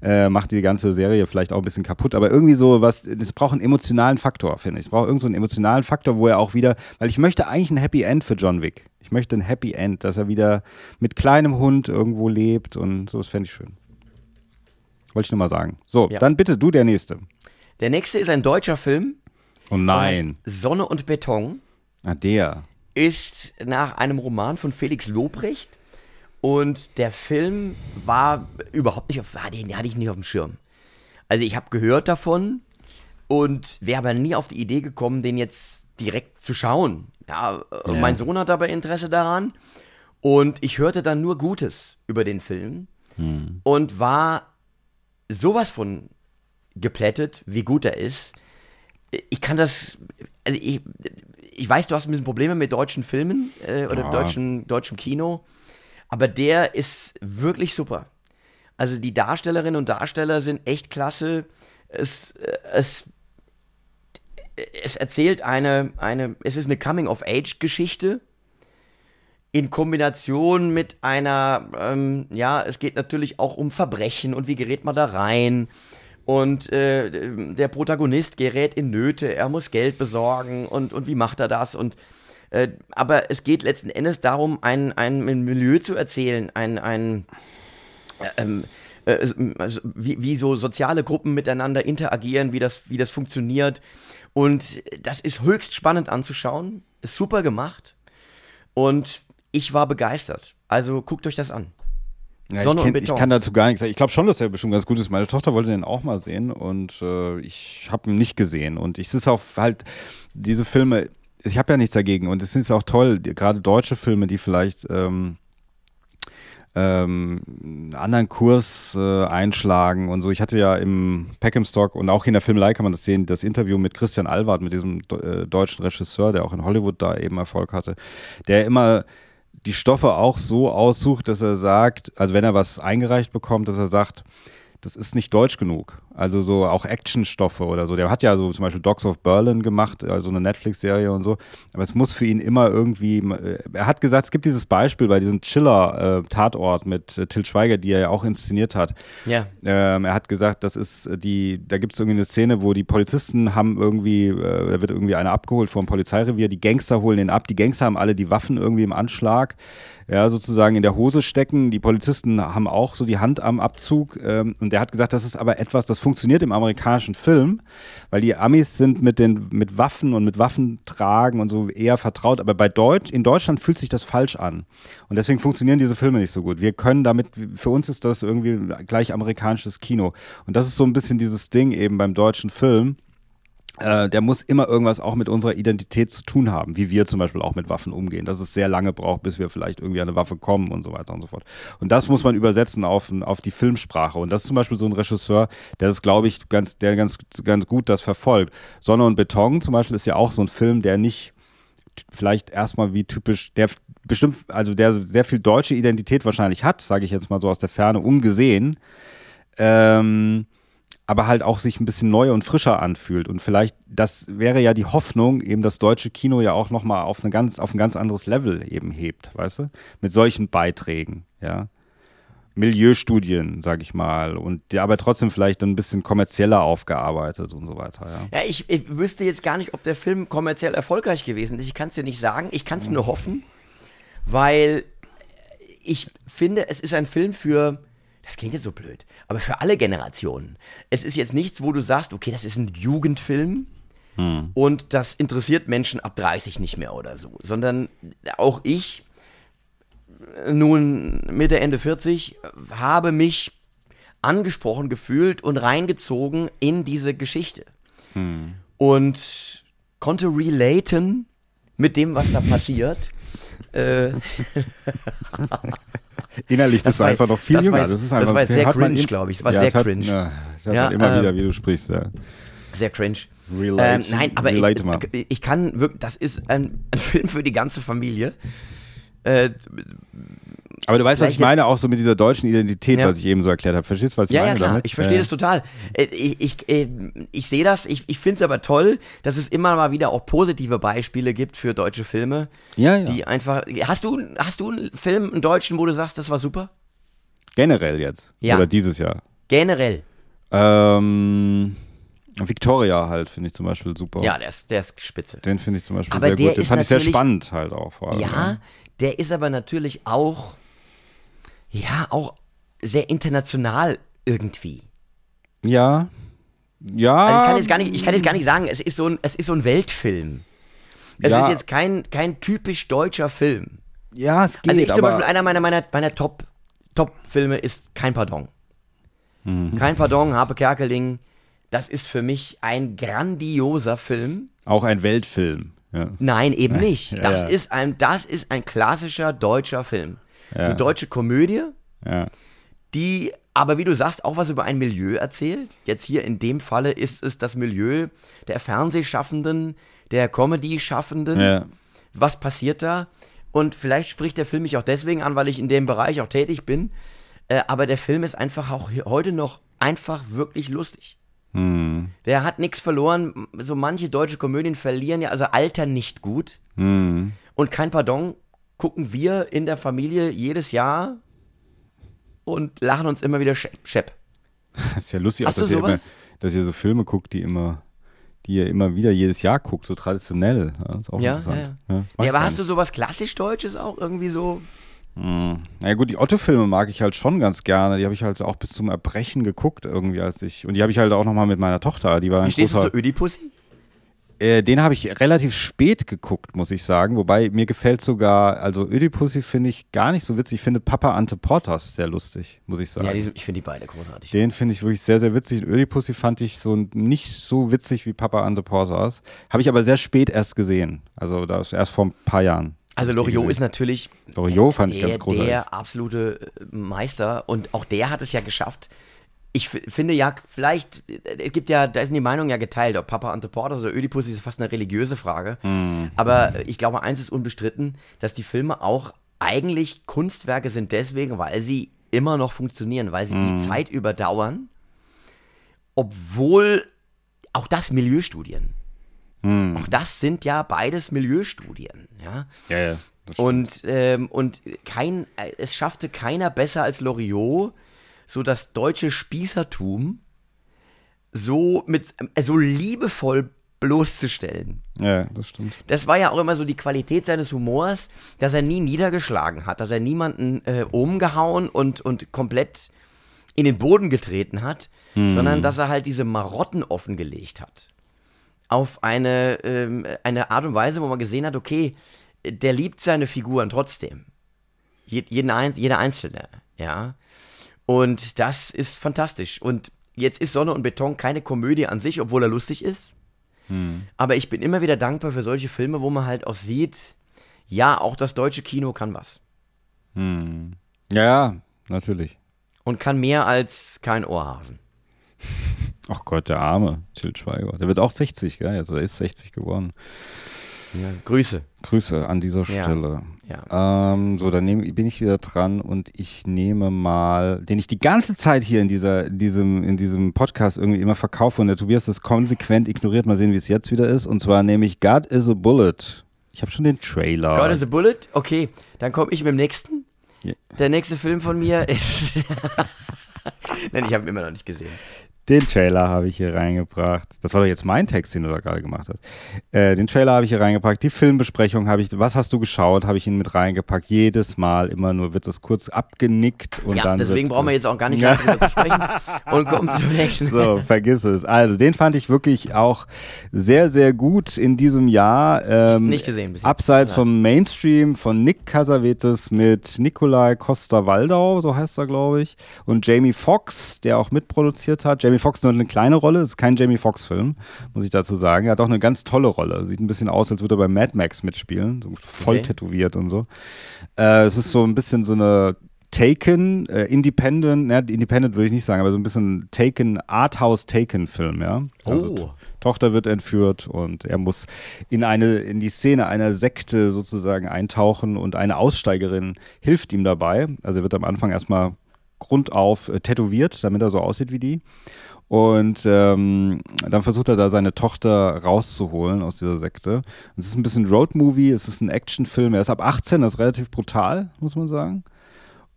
Äh, macht die ganze Serie vielleicht auch ein bisschen kaputt. Aber irgendwie so was, es braucht einen emotionalen Faktor, finde ich. Es braucht irgend so einen emotionalen Faktor, wo er auch wieder, weil ich möchte eigentlich ein Happy End für John Wick. Ich möchte ein Happy End, dass er wieder mit kleinem Hund irgendwo lebt und so, das fände ich schön. Wollte ich nur mal sagen. So, Ja. dann bitte du der Nächste. Der nächste ist ein deutscher Film. Oh nein. Sonne und Beton. Ah, der. ist nach einem Roman von Felix Lobrecht. Und der Film war überhaupt nicht auf, den hatte ich nicht auf dem Schirm. Also ich habe gehört davon und wäre aber nie auf die Idee gekommen, den jetzt direkt zu schauen. Ja, äh, Ja. mein Sohn hat dabei Interesse daran und ich hörte dann nur Gutes über den Film und war sowas von geplättet, wie gut er ist. Ich kann das, also ich, ich weiß, du hast ein bisschen Probleme mit deutschen Filmen äh, oder Ja. deutschen, deutschem Kino, aber der ist wirklich super. Also die Darstellerinnen und Darsteller sind echt klasse. Es, äh, es, es erzählt eine, eine, es ist eine Coming-of-Age-Geschichte in Kombination mit einer, ähm, ja, es geht natürlich auch um Verbrechen und wie gerät man da rein. Und äh, der Protagonist gerät in Nöte, er muss Geld besorgen und, und wie macht er das? Und äh, aber es geht letzten Endes darum, ein, ein Milieu zu erzählen, ein, ein ähm, äh, also wie, wie so soziale Gruppen miteinander interagieren, wie das, wie das funktioniert. Und das ist höchst spannend anzuschauen, ist super gemacht. Und ich war begeistert. Also guckt euch das an. Ja, Sonne ich, und kenn, ich Beton. kann dazu gar nichts sagen. Ich glaube schon, dass der bestimmt ganz gut ist. Meine Tochter wollte den auch mal sehen und äh, ich habe ihn nicht gesehen. Und ich ist auch halt, diese Filme, ich habe ja nichts dagegen. Und es ist auch toll, gerade deutsche Filme, die vielleicht ähm, ähm, einen anderen Kurs äh, einschlagen und so. Ich hatte ja im Peckham Stock und auch in der Filmelei kann man das sehen, das Interview mit Christian Alward, mit diesem äh, deutschen Regisseur, der auch in Hollywood da eben Erfolg hatte, der immer die Stoffe auch so aussucht, dass er sagt, also wenn er was eingereicht bekommt, dass er sagt, das ist nicht deutsch genug. Also so auch Actionstoffe oder so. Der hat ja so zum Beispiel Dogs of Berlin gemacht, also eine Netflix-Serie und so. Aber es muss für ihn immer irgendwie. äh, Er hat gesagt, es gibt dieses Beispiel bei diesem Chiller-Tatort mit äh, Till Schweiger, die er ja auch inszeniert hat. Ja. Ähm, er hat gesagt, das ist äh, die, da gibt es irgendwie eine Szene, wo die Polizisten haben irgendwie, äh, da wird irgendwie einer abgeholt vom Polizeirevier, die Gangster holen den ab, die Gangster haben alle die Waffen irgendwie im Anschlag, ja, sozusagen in der Hose stecken, die Polizisten haben auch so die Hand am Abzug ähm, und der hat gesagt, das ist aber etwas, das funktioniert im amerikanischen Film, weil die Amis sind mit den, mit Waffen und mit Waffentragen und so eher vertraut, aber bei Deutsch, in Deutschland fühlt sich das falsch an und deswegen funktionieren diese Filme nicht so gut. Wir können damit, für uns ist das irgendwie gleich amerikanisches Kino. Und das ist so ein bisschen dieses Ding eben beim deutschen Film. Äh, der muss immer irgendwas auch mit unserer Identität zu tun haben, wie wir zum Beispiel auch mit Waffen umgehen, dass es sehr lange braucht, bis wir vielleicht irgendwie an eine Waffe kommen und so weiter und so fort. Und das muss man übersetzen auf, auf die Filmsprache. Und das ist zum Beispiel so ein Regisseur, der das, glaube ich, ganz, der ganz, ganz gut das verfolgt. Sonne und Beton zum Beispiel ist ja auch so ein Film, der nicht vielleicht erstmal wie typisch, der bestimmt, also der sehr viel deutsche Identität wahrscheinlich hat, sage ich jetzt mal so aus der Ferne, ungesehen, ähm, aber halt auch sich ein bisschen neuer und frischer anfühlt. Und vielleicht, das wäre ja die Hoffnung, eben das deutsche Kino ja auch nochmal auf, eine ganz, auf ein ganz anderes Level eben hebt, weißt du? Mit solchen Beiträgen, ja. Milieustudien, sag ich mal, und die aber trotzdem vielleicht ein bisschen kommerzieller aufgearbeitet und so weiter, ja. Ja, ich, ich wüsste jetzt gar nicht, ob der Film kommerziell erfolgreich gewesen ist. Ich kann es dir nicht sagen. Ich kann es nur hoffen, weil ich finde, es ist ein Film für, das klingt jetzt so blöd, aber für alle Generationen. Es ist jetzt nichts, wo du sagst, okay, das ist ein Jugendfilm und das interessiert Menschen ab 30 nicht mehr oder so, sondern auch ich, nun Mitte, Ende 40, habe mich angesprochen gefühlt und reingezogen in diese Geschichte. Und konnte relaten mit dem, was da passiert. Äh, Innerlich bist Das du war- einfach noch viel das war jünger. jetzt- das ist das einfach, war jetzt sehr cringe, glaube ich. Es war ja, sehr hat, cringe. Ja, das hat Ja, immer ähm, wieder, wie du sprichst. Ja. sehr cringe. Relate, Ähm, nein, aber ich, ich kann wirklich, das ist ein, ein Film für die ganze Familie. Äh, Aber du weißt, was ich meine, auch so mit dieser deutschen Identität, Ja. was ich eben so erklärt habe. Verstehst du, was ich ja, meine ja, klar, damit? ich verstehe Ja. das total. Äh, ich ich, äh, ich sehe das, ich, ich finde es aber toll, dass es immer mal wieder auch positive Beispiele gibt für deutsche Filme, Ja, ja. die einfach. Hast du, hast du einen Film, einen deutschen, wo du sagst, das war super? Generell jetzt. Ja. Oder dieses Jahr. Generell. Ähm, Victoria halt, finde ich zum Beispiel super. Ja, der ist, der ist spitze. Den finde ich zum Beispiel Aber sehr gut. Den ist fand ich sehr spannend halt auch allem. Ja, der ist aber natürlich auch, ja, auch sehr international irgendwie. Ja. Ja. Also ich kann jetzt gar nicht, ich kann jetzt gar nicht sagen, es ist so ein, es ist so ein Weltfilm. Es Ja. ist jetzt kein, kein typisch deutscher Film. ja, es geht, Also ich zum Beispiel, einer meiner, meiner, meiner Top, Top-Filme ist Kein Pardon. Mhm. Kein Pardon, Harpe Kerkeling, das ist für mich ein grandioser Film. auch ein Weltfilm. Ja. Nein, eben nicht. Ja, Das, ja. Ist ein, das ist ein klassischer deutscher Film. Ja. Eine deutsche Komödie, Ja. die aber, wie du sagst, auch was über ein Milieu erzählt. Jetzt hier in dem Falle ist es das Milieu der Fernsehschaffenden, der Comedy-Schaffenden. ja. Was passiert da? Und vielleicht spricht der Film mich auch deswegen an, weil ich in dem Bereich auch tätig bin. Äh, aber der Film ist einfach auch heute noch einfach wirklich lustig. Hm. Der hat nichts verloren. So manche deutsche Komödien verlieren ja, also altern nicht gut. Hm. Und kein Pardon gucken wir in der Familie jedes Jahr und lachen uns immer wieder schepp. schepp. Das ist ja lustig, auch, dass ihr, immer, dass ihr so Filme guckt, die immer, die ihr immer wieder jedes Jahr guckt, so traditionell. Ja, ist auch Ja, interessant. ja, ja. Ja, aber hast du sowas klassisch Deutsches auch irgendwie so? Hm. Na ja, gut, die Otto-Filme mag ich halt schon ganz gerne. Die habe ich halt auch bis zum Erbrechen geguckt irgendwie, als ich. Und die habe ich halt auch nochmal mit meiner Tochter. Die war Wie stehst du großer, zu Ödipussy? Äh, Den habe ich relativ spät geguckt, muss ich sagen. Wobei mir gefällt sogar, also Ödipussy finde ich gar nicht so witzig. Ich finde Papa Ante Portas sehr lustig, muss ich sagen. Ja, die ich finde die beide großartig. Den finde ich wirklich sehr, sehr witzig. Ödipussy fand ich so nicht so witzig wie Papa Ante Portas. Habe ich aber sehr spät erst gesehen. Also das erst vor ein paar Jahren. Also ich Loriot ist natürlich Loriot fand ich der, ganz großartig. der absolute äh, Meister und auch der hat es ja geschafft. Ich finde ja, vielleicht, äh, es gibt ja, da ist die Meinung ja geteilt, ob Papa Anteportas oder Ödipus ist fast eine religiöse Frage. Hm. Aber ich glaube, eins ist unbestritten, dass die Filme auch eigentlich Kunstwerke sind deswegen, weil sie immer noch funktionieren, weil sie Hm. die Zeit überdauern, obwohl auch das Milieustudien. Hm. Auch das sind ja beides Milieustudien, ja. Ja, ja. Und, ähm, und kein, äh, es schaffte keiner besser als Loriot, so das deutsche Spießertum so mit äh, so liebevoll bloßzustellen. ja, das stimmt. Das war ja auch immer so die Qualität seines Humors, dass er nie niedergeschlagen hat, dass er niemanden äh, umgehauen und, und komplett in den Boden getreten hat, sondern dass er halt diese Marotten offengelegt hat. Auf eine, ähm, eine Art und Weise, wo man gesehen hat, okay, der liebt seine Figuren trotzdem. Je, jeden jeder Einzelne, ja. Und das ist fantastisch. Und jetzt ist Sonne und Beton keine Komödie an sich, obwohl er lustig ist. Aber ich bin immer wieder dankbar für solche Filme, wo man halt auch sieht, ja, auch das deutsche Kino kann was. Hm. Ja, ja, natürlich. Und kann mehr als kein Ohrhasen. Ach Gott, der arme Til Schweiger. Der wird auch 60, gell? Also er ist 60 geworden. Ja, Grüße. Grüße an dieser Ja. Stelle. Ja. Ähm, so, dann nehm, bin ich wieder dran und ich nehme mal, den ich die ganze Zeit hier in, dieser, in, diesem, in diesem Podcast irgendwie immer verkaufe und der Tobias das konsequent ignoriert. Mal sehen, wie es jetzt wieder ist. Und zwar nehme ich God is a Bullet. Ich habe schon den Trailer. God is a Bullet? Okay, dann komme ich mit dem nächsten. Ja. Der nächste Film von mir ist. Nein, ich habe ihn immer noch nicht gesehen. Den Trailer habe ich hier reingebracht. Das war doch jetzt mein Text, den du da gerade gemacht hast. Äh, den Trailer habe ich hier reingepackt. Die Filmbesprechung habe ich, was hast du geschaut, habe ich ihn mit reingepackt. Jedes Mal immer nur wird das kurz abgenickt und ja, dann. deswegen wird, brauchen wir jetzt auch gar nicht mehr drüber zu sprechen und kommen zum nächsten. So, vergiss es. Also, den fand ich wirklich auch sehr, sehr gut in diesem Jahr. Ähm, Nicht gesehen bis jetzt. Abseits Ja. vom Mainstream von Nick Casavetes mit Nikolai Costa-Waldau, so heißt er, glaube ich, und Jamie Foxx, der auch mitproduziert hat. Jamie Foxx nur eine kleine Rolle, ist kein Jamie Foxx-Film, muss ich dazu sagen. Er hat auch eine ganz tolle Rolle. Sieht ein bisschen aus, als würde er bei Mad Max mitspielen, so voll Okay. tätowiert und so. Äh, es ist so ein bisschen so eine Taken, äh, Independent, ne, Independent würde ich nicht sagen, aber so ein bisschen Taken, Arthouse-Taken-Film, ja. Also, Oh. Tochter wird entführt und er muss in eine, in die Szene einer Sekte sozusagen eintauchen und eine Aussteigerin hilft ihm dabei. Also er wird am Anfang erstmal grundauf äh, tätowiert, damit er so aussieht wie die. Und ähm, dann versucht er da seine Tochter rauszuholen aus dieser Sekte. Es ist ein bisschen Roadmovie, es ist ein Actionfilm. Er ist ab 18, das ist relativ brutal, muss man sagen.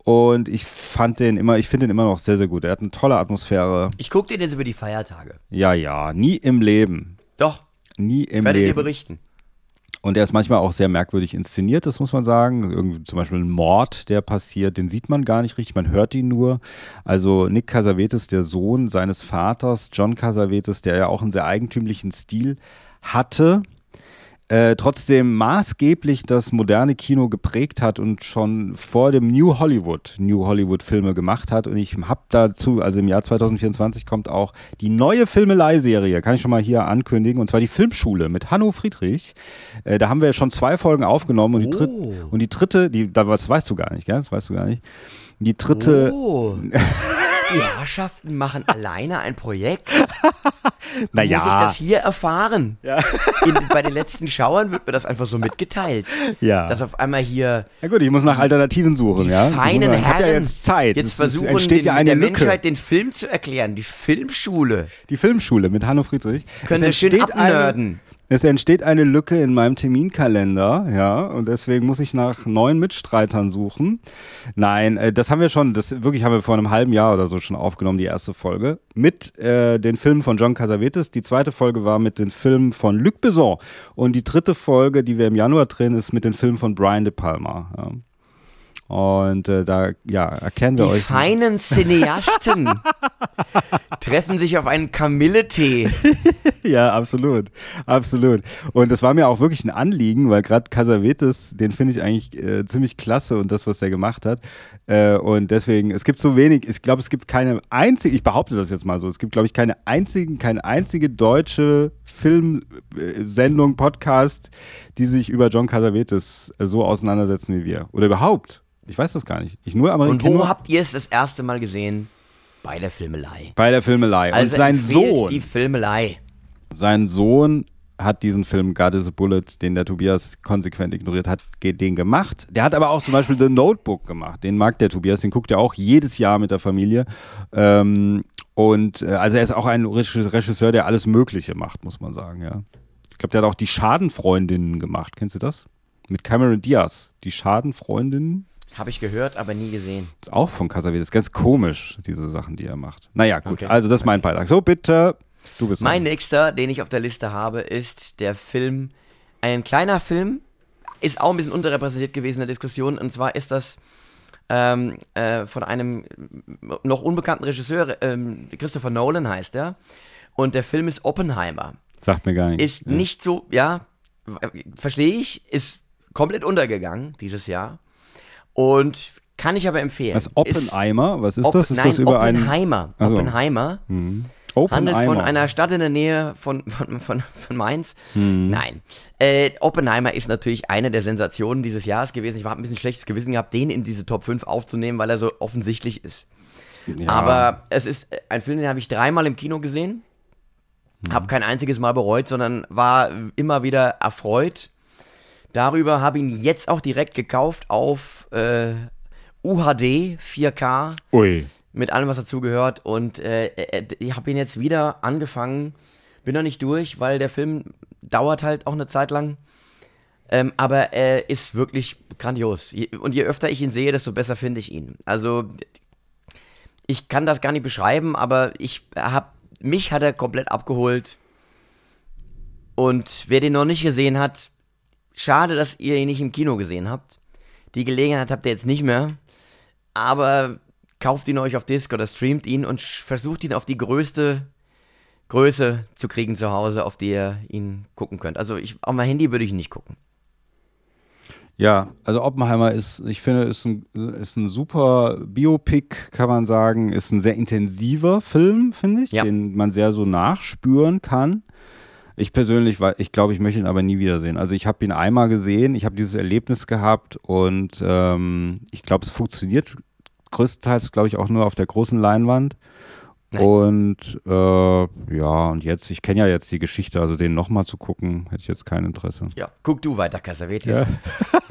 Und ich fand den immer, ich finde den immer noch sehr, sehr gut. Er hat eine tolle Atmosphäre. Ich gucke den jetzt über die Feiertage. Ja, ja, nie im Leben. Doch, Nie im werdet ihr Leben. berichten. Und er ist manchmal auch sehr merkwürdig inszeniert, das muss man sagen. Irgendwie zum Beispiel ein Mord, der passiert, den sieht man gar nicht richtig, man hört ihn nur. Also Nick Casavetes, der Sohn seines Vaters, John Casavetes, der ja auch einen sehr eigentümlichen Stil hatte, äh, trotzdem maßgeblich das moderne Kino geprägt hat und schon vor dem New Hollywood New Hollywood Filme gemacht hat. Und ich habe dazu, also im Jahr 2024 kommt auch die neue Filmelei-Serie, kann ich schon mal hier ankündigen, und zwar die Filmschule mit Hanno Friedrich. Äh, da haben wir schon zwei Folgen aufgenommen und die, dritte, Oh. und die dritte, die, das weißt du gar nicht, gell? Das weißt du gar nicht. Die dritte, Oh. Die Herrschaften machen alleine ein Projekt. naja. Muss ich das hier erfahren? In, bei den letzten Schauern wird mir das einfach so mitgeteilt. Ja. Dass auf einmal hier Ja gut, ich muss nach Alternativen suchen, die ja. Feinen ich Herren ja jetzt Zeit. jetzt versuchen, den, ja eine der Lücke. Menschheit den Film zu erklären. Die Filmschule. Die Filmschule mit Hanno Friedrich. Könnt Es ihr schön abnörden. Es entsteht eine Lücke in meinem Terminkalender, ja, und deswegen muss ich nach neuen Mitstreitern suchen. Nein, äh, das haben wir schon, das wirklich haben wir vor einem halben Jahr oder so schon aufgenommen, die erste Folge, mit äh, den Filmen von John Casavetes. Die zweite Folge war mit den Filmen von Luc Besson. Und die dritte Folge, die wir im Januar drehen, ist mit den Filmen von Brian De Palma. Ja. Und äh, da, ja, erklären wir Die euch. feinen Cineasten treffen sich auf einen Kamilletee. Ja, absolut. Absolut. Und das war mir auch wirklich ein Anliegen, weil gerade Casavetes, den finde ich eigentlich äh, ziemlich klasse und das, was der gemacht hat. Äh, und deswegen, es gibt so wenig, ich glaube, es gibt keine einzige, ich behaupte das jetzt mal so, es gibt, glaube ich, keine einzigen, keine einzige deutsche Filmsendung, Podcast, die sich über John Casavetes äh, so auseinandersetzen wie wir. Oder überhaupt. Ich weiß das gar nicht. Ich nur Und Amerikaner wo habt ihr es das erste Mal gesehen? Bei der Filmelei. bei der Filmelei. Also und sein Sohn. die Filmelei. sein Sohn hat diesen Film God is a Bullet, den der Tobias konsequent ignoriert hat, den gemacht. Der hat aber auch zum Beispiel The Notebook gemacht. Den mag der Tobias, den guckt er auch jedes Jahr mit der Familie. Ähm, und äh, also er ist auch ein Regis- Regisseur, der alles Mögliche macht, muss man sagen, ja. Ich glaube, der hat auch die Schadenfreundinnen gemacht. Kennst du das? Mit Cameron Diaz. Die Schadenfreundinnen. Habe ich gehört, aber nie gesehen. Ist auch von Casavetes. Ganz komisch, diese Sachen, die er macht. Naja, gut. Okay. Also, das ist mein Beitrag. So, bitte. Du bist Mein dran. nächster, den ich auf der Liste habe, ist der Film, ein kleiner Film, ist auch ein bisschen unterrepräsentiert gewesen in der Diskussion, und zwar ist das ähm, äh, von einem noch unbekannten Regisseur, ähm, Christopher Nolan heißt er, und der Film ist Oppenheimer. Sagt mir gar nichts. Ist nicht so, ja, verstehe ich, ist komplett untergegangen dieses Jahr und kann ich aber empfehlen. Was Ist Oppenheimer? Was ist Opp- das? Ist Nein, das über einen Oppenheimer. Ach so. Oppenheimer handelt Oppenheimer? von einer Stadt in der Nähe von, von, von, von Mainz. Mhm. Nein. Äh, Oppenheimer ist natürlich eine der Sensationen dieses Jahres gewesen. Ich habe ein bisschen schlechtes Gewissen gehabt, den in diese Top 5 aufzunehmen, weil er so offensichtlich ist. Ja. Aber es ist äh, ein Film, den habe ich dreimal im Kino gesehen. Mhm. Habe kein einziges Mal bereut, sondern war immer wieder erfreut. Darüber habe ihn jetzt auch direkt gekauft auf äh, UHD 4K Ui. mit allem, was dazugehört. Und äh, äh, ich habe ihn jetzt wieder angefangen. Bin noch nicht durch, weil der Film dauert halt auch eine Zeit lang. Ähm, aber er ist wirklich grandios. Und je öfter ich ihn sehe, desto besser finde ich ihn. Also, ich kann das gar nicht beschreiben, aber ich habe mich hat er komplett abgeholt. Und wer den noch nicht gesehen hat, schade, dass ihr ihn nicht im Kino gesehen habt. Die Gelegenheit habt ihr jetzt nicht mehr. Aber kauft ihn euch auf Disc oder streamt ihn und versucht ihn auf die größte Größe zu kriegen zu Hause, auf die ihr ihn gucken könnt. Also ich, auf mein Handy würde ich ihn nicht gucken. Ja, also Oppenheimer ist, ich finde, ist ein, ist ein super Biopic, kann man sagen. Ist ein sehr intensiver Film, finde ich, Ja. den man sehr so nachspüren kann. Ich persönlich, weil ich glaube, ich möchte ihn aber nie wiedersehen. Also ich habe ihn einmal gesehen, ich habe dieses Erlebnis gehabt und ähm, ich glaube, es funktioniert größtenteils, glaube ich, auch nur auf der großen Leinwand. Nein. Und äh, ja, und jetzt, ich kenne ja jetzt die Geschichte, also den nochmal zu gucken, hätte ich jetzt kein Interesse. Ja, guck du weiter, Cassavetes.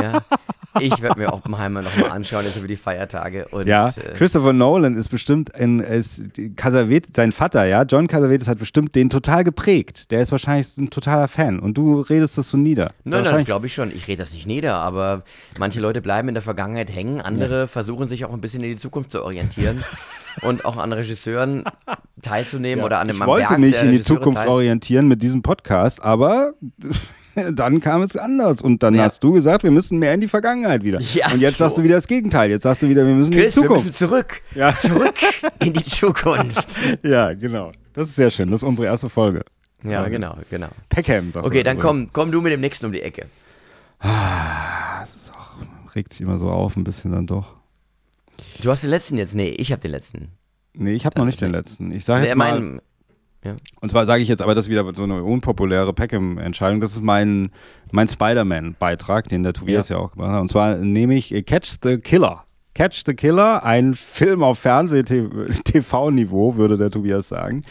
Ja. Ich werde mir Oppenheimer nochmal anschauen, jetzt über die Feiertage. Und, Ja, äh, Christopher Nolan ist bestimmt ein, ist, Casavetes, sein Vater, ja, John Casavetes hat bestimmt den total geprägt. Der ist wahrscheinlich ein totaler Fan und du redest das so nieder. Nein, nein, glaube ich schon. Ich rede das nicht nieder, aber manche Leute bleiben in der Vergangenheit hängen, andere versuchen sich auch ein bisschen in die Zukunft zu orientieren und auch an Regisseuren teilzunehmen oder an dem ich wollte Werk mich der in die Zukunft teil- orientieren mit diesem Podcast, aber dann kam es anders und dann Ja. hast du gesagt, wir müssen mehr in die Vergangenheit wieder. Ja, und jetzt so. sagst du wieder das Gegenteil. Jetzt sagst du wieder, wir müssen in die Chris, wir müssen Zukunft. zurück. Ja. Zurück in die Zukunft. Ja, genau. Das ist sehr schön. Das ist unsere erste Folge. Ja, genau, genau. Peckham, sagst Okay, du dann übrigens. komm, komm du mit dem nächsten um die Ecke. Regt sich immer so auf, ein bisschen dann doch. Du hast den letzten jetzt? Nee, ich habe den letzten. Nee, ich habe noch nicht den letzten. Ich sage Der jetzt mal, mein, Und zwar sage ich jetzt aber, das ist wieder so eine unpopuläre Peckham-Entscheidung. Das ist mein, mein Spider-Man-Beitrag, den der Tobias ja. auch gemacht hat. Und zwar nehme ich äh, Catch the Killer. Catch the Killer, ein Film auf Fernseh-TV-Niveau, würde der Tobias sagen.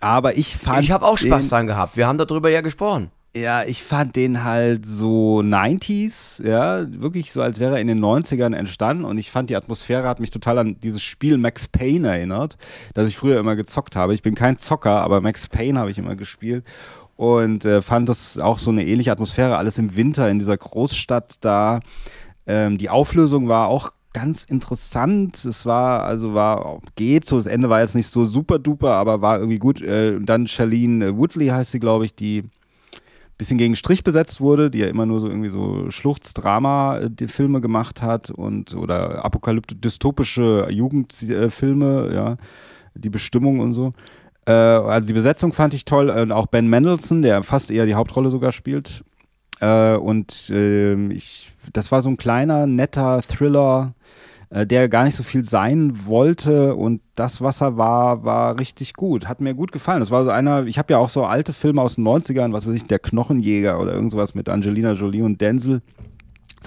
Aber ich fand. ich habe auch Spaß dran gehabt. Wir haben darüber ja gesprochen. Ja, ich fand den halt so 90s, ja, wirklich so, als wäre er in den 90ern entstanden. Und ich fand, die Atmosphäre hat mich total an dieses Spiel Max Payne erinnert, das ich früher immer gezockt habe. Ich bin kein Zocker, aber Max Payne habe ich immer gespielt. Und äh, fand das auch so eine ähnliche Atmosphäre, alles im Winter in dieser Großstadt da. Ähm, die Auflösung war auch ganz interessant. Es war, also war, geht so, das Ende war jetzt nicht so super duper, aber war irgendwie gut. Äh, dann Charlene Woodley heißt sie, glaube ich, die bisschen gegen Strich besetzt wurde, die ja immer nur so irgendwie so Schluchzdrama-Filme gemacht hat und oder apokalyptisch-dystopische Jugendfilme, ja, die Bestimmung und so. Äh, also die Besetzung fand ich toll, und auch Ben Mendelsohn, der fast eher die Hauptrolle sogar spielt. Äh, und ähm, ich, das war so ein kleiner, netter Thriller, äh, der gar nicht so viel sein wollte und das, was er war, war richtig gut. Hat mir gut gefallen. Das war so einer, ich habe ja auch so alte Filme aus den 90ern, was weiß ich, Der Knochenjäger oder irgendwas mit Angelina Jolie und Denzel.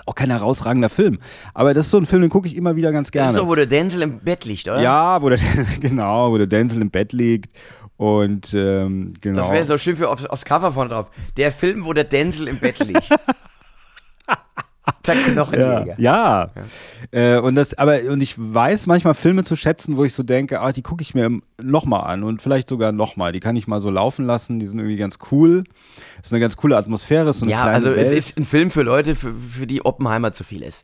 Auch kein herausragender Film. Aber das ist so ein Film, den gucke ich immer wieder ganz Das gerne. ist doch, wo der Denzel im Bett liegt, oder? ja, wo der, genau, wo der Denzel im Bett liegt und ähm, genau. Das wäre so schön für aufs, aufs Cover vorne drauf. Der Film, wo der Denzel im Bett liegt. der ja, Knochenjäger. ja. Äh, und das, aber und ich weiß manchmal Filme zu schätzen, wo ich so denke, ah, die gucke ich mir nochmal an und vielleicht sogar nochmal. Die kann ich mal so laufen lassen. Die sind irgendwie ganz cool. ist eine ganz coole Atmosphäre. Ist so eine Ja, kleine also es Welt. ist ein Film für Leute, für, für die Oppenheimer zu viel ist.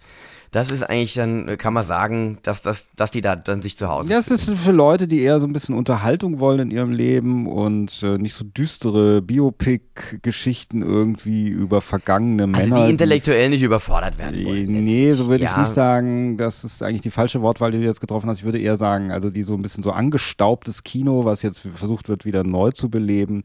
Das ist eigentlich dann, kann man sagen, dass, dass, dass die da dann sich zu Hause Ja, es ist für Leute, die eher so ein bisschen Unterhaltung wollen in ihrem Leben und äh, nicht so düstere Biopic-Geschichten irgendwie über vergangene Also Männer. die intellektuell nicht überfordert werden wollen. Nee, so würde ich Ja. nicht sagen. Das ist eigentlich die falsche Wortwahl, die du jetzt getroffen hast. Ich würde eher sagen, also die so ein bisschen so angestaubtes Kino, was jetzt versucht wird, wieder neu zu beleben.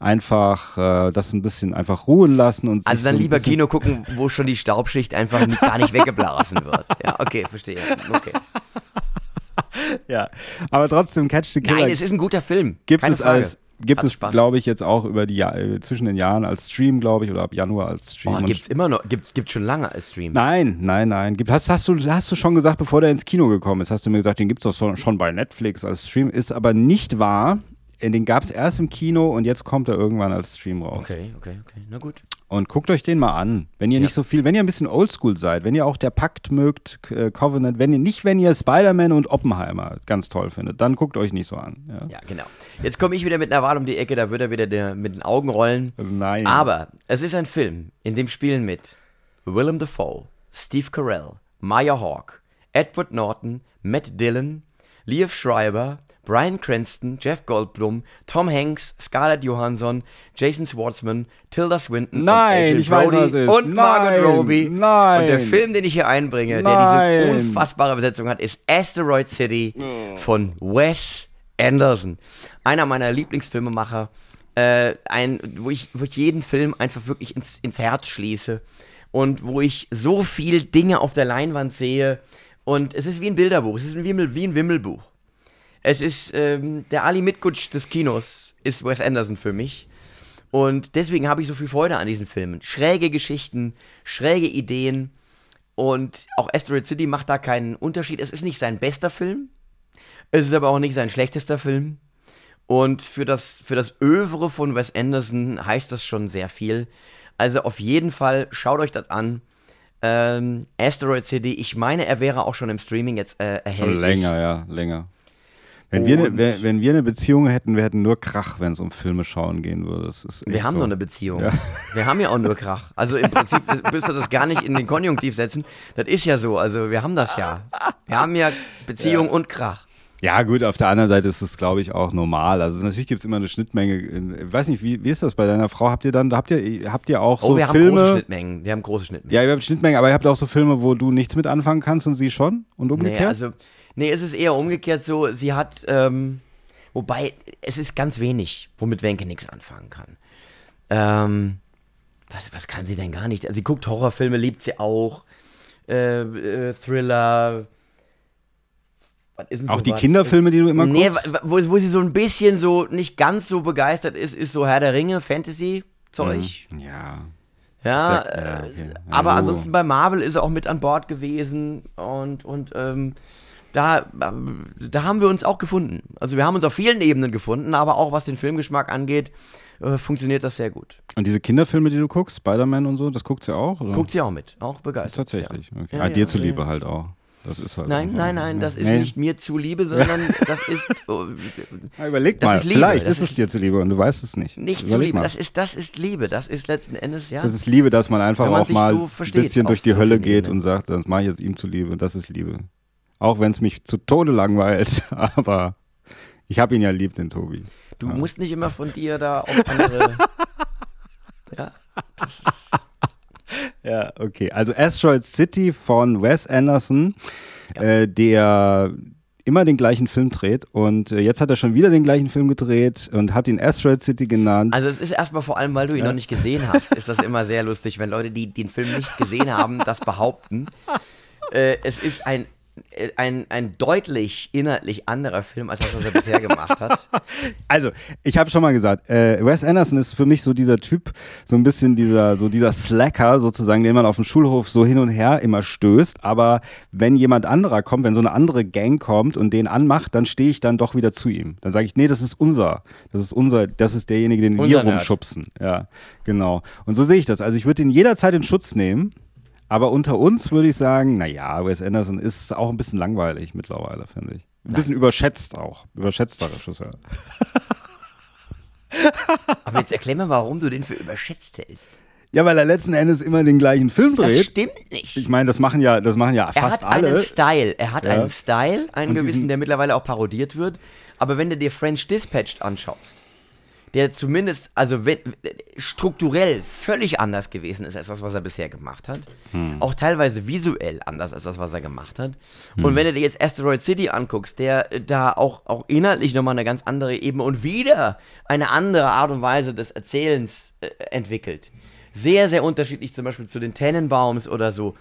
Einfach äh, das ein bisschen einfach ruhen lassen und Also dann so lieber Kino gucken, wo schon die Staubschicht einfach nicht, gar nicht weggeblasen wird. Ja, okay, verstehe. Okay. Ja, aber trotzdem Catch the Killer Nein, es ist ein guter Film. gibt Keine es Frage. als gibt Hat es Spaß. glaube ich jetzt auch über die äh, zwischen den Jahren als Stream, glaube ich, oder ab Januar als Stream. Oh, gibt's immer noch, gibt's, gibt's schon lange als Stream. Nein, nein, nein. Gibt, hast, hast, du, hast du schon gesagt, bevor der ins Kino gekommen ist, hast du mir gesagt, den gibt es doch so, schon bei Netflix als Stream. Ist aber nicht wahr. Äh, Den gab es erst im Kino und jetzt kommt er irgendwann als Stream raus. Okay, okay, okay. Na gut. Und guckt euch den mal an. Wenn ihr Ja. nicht so viel, wenn ihr ein bisschen oldschool seid, wenn ihr auch der Pakt mögt, äh, Covenant, wenn ihr nicht, wenn ihr Spider-Man und Oppenheimer ganz toll findet, dann guckt euch nicht so an. Ja. Ja, genau. Jetzt komme ich wieder mit einer Wahl um die Ecke, da wird er wieder der, mit den Augen rollen. Nein. Aber es ist ein Film, in dem spielen mit Willem Dafoe, Steve Carell, Maya Hawke, Edward Norton, Matt Dillon, Liev Schreiber, Brian Cranston, Jeff Goldblum, Tom Hanks, Scarlett Johansson, Jason Schwartzman, Tilda Swinton Nein, und ich weiß, Brody was es ist. und Margot Robbie. nein. Und der Film, den ich hier einbringe, der Nein. diese unfassbare Besetzung hat, ist Asteroid City von Wes Anderson. Einer meiner Lieblingsfilmemacher. Äh, ein, wo, ich, wo ich jeden Film einfach wirklich ins, ins Herz schließe. Und wo ich so viel Dinge auf der Leinwand sehe. Und es ist wie ein Bilderbuch, es ist wie wie ein Wimmelbuch. Es ist ähm, der Ali Mitgutsch des Kinos, ist Wes Anderson für mich. Und deswegen habe ich so viel Freude an diesen Filmen. Schräge Geschichten, schräge Ideen. Und auch Asteroid City macht da keinen Unterschied. Es ist nicht sein bester Film. Es ist aber auch nicht sein schlechtester Film. Und für das, für das Övre von Wes Anderson heißt das schon sehr viel. Also auf jeden Fall schaut euch das an. Ähm, Asteroid City, ich meine, er wäre auch schon im Streaming jetzt äh, erhältlich. Schon länger, ja, länger. Wenn wir, ne, wenn, wenn wir eine Beziehung hätten, wir hätten nur Krach, wenn es um Filme schauen gehen würde. Wir haben so. nur eine Beziehung. Ja. Wir haben ja auch nur Krach. Also im Prinzip müsst ihr das gar nicht in den Konjunktiv setzen. Das ist ja so. Also wir haben das ja. Wir haben ja Beziehung und Krach. Ja, gut, auf der anderen Seite ist es, glaube ich, auch normal. Also natürlich gibt es immer eine Schnittmenge. Ich weiß nicht, wie, wie ist das bei deiner Frau? Habt ihr dann, habt ihr, habt ihr auch Oh, so wir haben große Filme? Schnittmengen. Wir haben große Schnittmengen. Ja, ihr habt Schnittmengen, aber ihr habt auch so Filme, wo du nichts mit anfangen kannst und sie schon? Und Nee, umgekehrt? also, nee, es ist eher umgekehrt so, sie hat, ähm, wobei, es ist ganz wenig, womit Wenke nichts anfangen kann. Ähm, was, was kann sie denn gar nicht? Also, sie guckt Horrorfilme, liebt sie auch. Äh, äh, Thriller. Was ist denn auch die? Kinderfilme, die du immer Nee, guckst? wa- wo, wo sie so ein bisschen so nicht ganz so begeistert ist, ist so Herr der Ringe, Fantasy-Zeug. Ja. Ja, ja, äh, okay. Ja, aber jo. ansonsten bei Marvel ist er auch mit an Bord gewesen und, und ähm, da, ähm, da haben wir uns auch gefunden. Also wir haben uns auf vielen Ebenen gefunden, aber auch was den Filmgeschmack angeht, äh, funktioniert das sehr gut. Und diese Kinderfilme, die du guckst, Spider-Man und so, das guckt sie auch? Oder? Guckt sie auch mit, auch begeistert. Tatsächlich. Ja. Okay. Ja, ah, dir ja, zuliebe ja. halt auch. Das ist halt Nein, nein, nein, das ist Nee. nicht mir zuliebe, sondern das ist oh, Ja, überleg das mal, ist Liebe, vielleicht das ist es ist- dir zuliebe und du weißt es nicht. nicht Überleg zuliebe. mal. Das ist, das ist Liebe. Das ist letzten Endes, ja. Das ist Liebe, dass man einfach man auch mal so ein bisschen durch die Hölle geht Ebenen. und sagt, das mache ich jetzt ihm zuliebe. Das ist Liebe. Auch wenn es mich zu Tode langweilt, aber ich habe ihn ja lieb, den Tobi. Du musst nicht immer von dir da auf andere. ja, das ist. Ja, okay. Also Asteroid City von Wes Anderson, äh, der immer den gleichen Film dreht und äh, jetzt hat er schon wieder den gleichen Film gedreht und hat ihn Asteroid City genannt. Also es ist erstmal vor allem, weil du ihn noch nicht gesehen hast, ist das immer sehr lustig, wenn Leute, die den Film nicht gesehen haben, das behaupten. Äh, es ist ein, ein, ein deutlich inhaltlich anderer Film, als das, was er bisher gemacht hat. Also, ich habe schon mal gesagt, äh, Wes Anderson ist für mich so dieser Typ, so ein bisschen dieser, so dieser Slacker sozusagen, den man auf dem Schulhof so hin und her immer stößt. Aber wenn jemand anderer kommt, wenn so eine andere Gang kommt und den anmacht, dann stehe ich dann doch wieder zu ihm. Dann sage ich, nee, das ist unser, das ist unser, das ist derjenige, den wir Unser Nerd. rumschubsen. Ja, genau. Und so sehe ich das. Also ich würde ihn jederzeit in Schutz nehmen. Aber unter uns würde ich sagen, naja, Wes Anderson ist auch ein bisschen langweilig mittlerweile, finde ich. Ein bisschen überschätzt auch. Überschätzter Regisseur. Aber jetzt erklär mir, warum du den für überschätzt hältst. Ja, weil er letzten Endes immer den gleichen Film Das dreht. stimmt nicht. Ich meine, das machen ja, das machen ja Er fast hat alle. einen Style. Er hat Ja. einen Style, einen Und gewissen, der mittlerweile auch parodiert wird. Aber wenn du dir French Dispatched anschaust, der zumindest, also wenn, strukturell völlig anders gewesen ist als das, was er bisher gemacht hat. Hm. Auch teilweise visuell anders als das, was er gemacht hat. Und wenn du dir jetzt Asteroid City anguckst, der äh, da auch, auch inhaltlich nochmal eine ganz andere Ebene und wieder eine andere Art und Weise des Erzählens äh, entwickelt. Sehr, sehr unterschiedlich zum Beispiel zu den Tenenbaums oder so.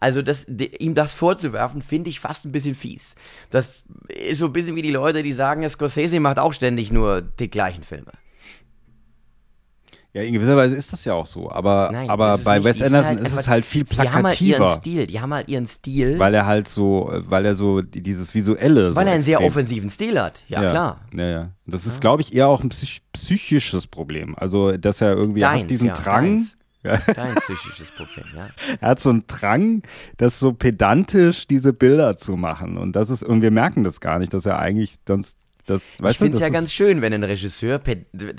Also das, ihm das vorzuwerfen, finde ich fast ein bisschen fies. Das ist so ein bisschen wie die Leute, die sagen, Scorsese macht auch ständig nur die gleichen Filme. Ja, in gewisser Weise ist das ja auch so. Aber, Nein, aber ist bei. Wes sind Anderson halt ist es halt viel Die haben halt ihren plakativer. Stil, die haben halt ihren Stil, weil, Weil er halt so, weil er so die- dieses visuelle. So er einen sehr offensiven Stil hat. Ja, klar. Ja, ja. Das ist, glaube ich, eher auch ein psych psychisches Problem. Also, dass er irgendwie Deins, hat diesen ja, Drang. deins. Ja, Dein psychisches Problem, ja. er hat so einen Drang, das so pedantisch diese Bilder zu machen. Und das ist, und wir merken das gar nicht, dass er eigentlich sonst das, Ich finde es ja ganz schön, wenn ein Regisseur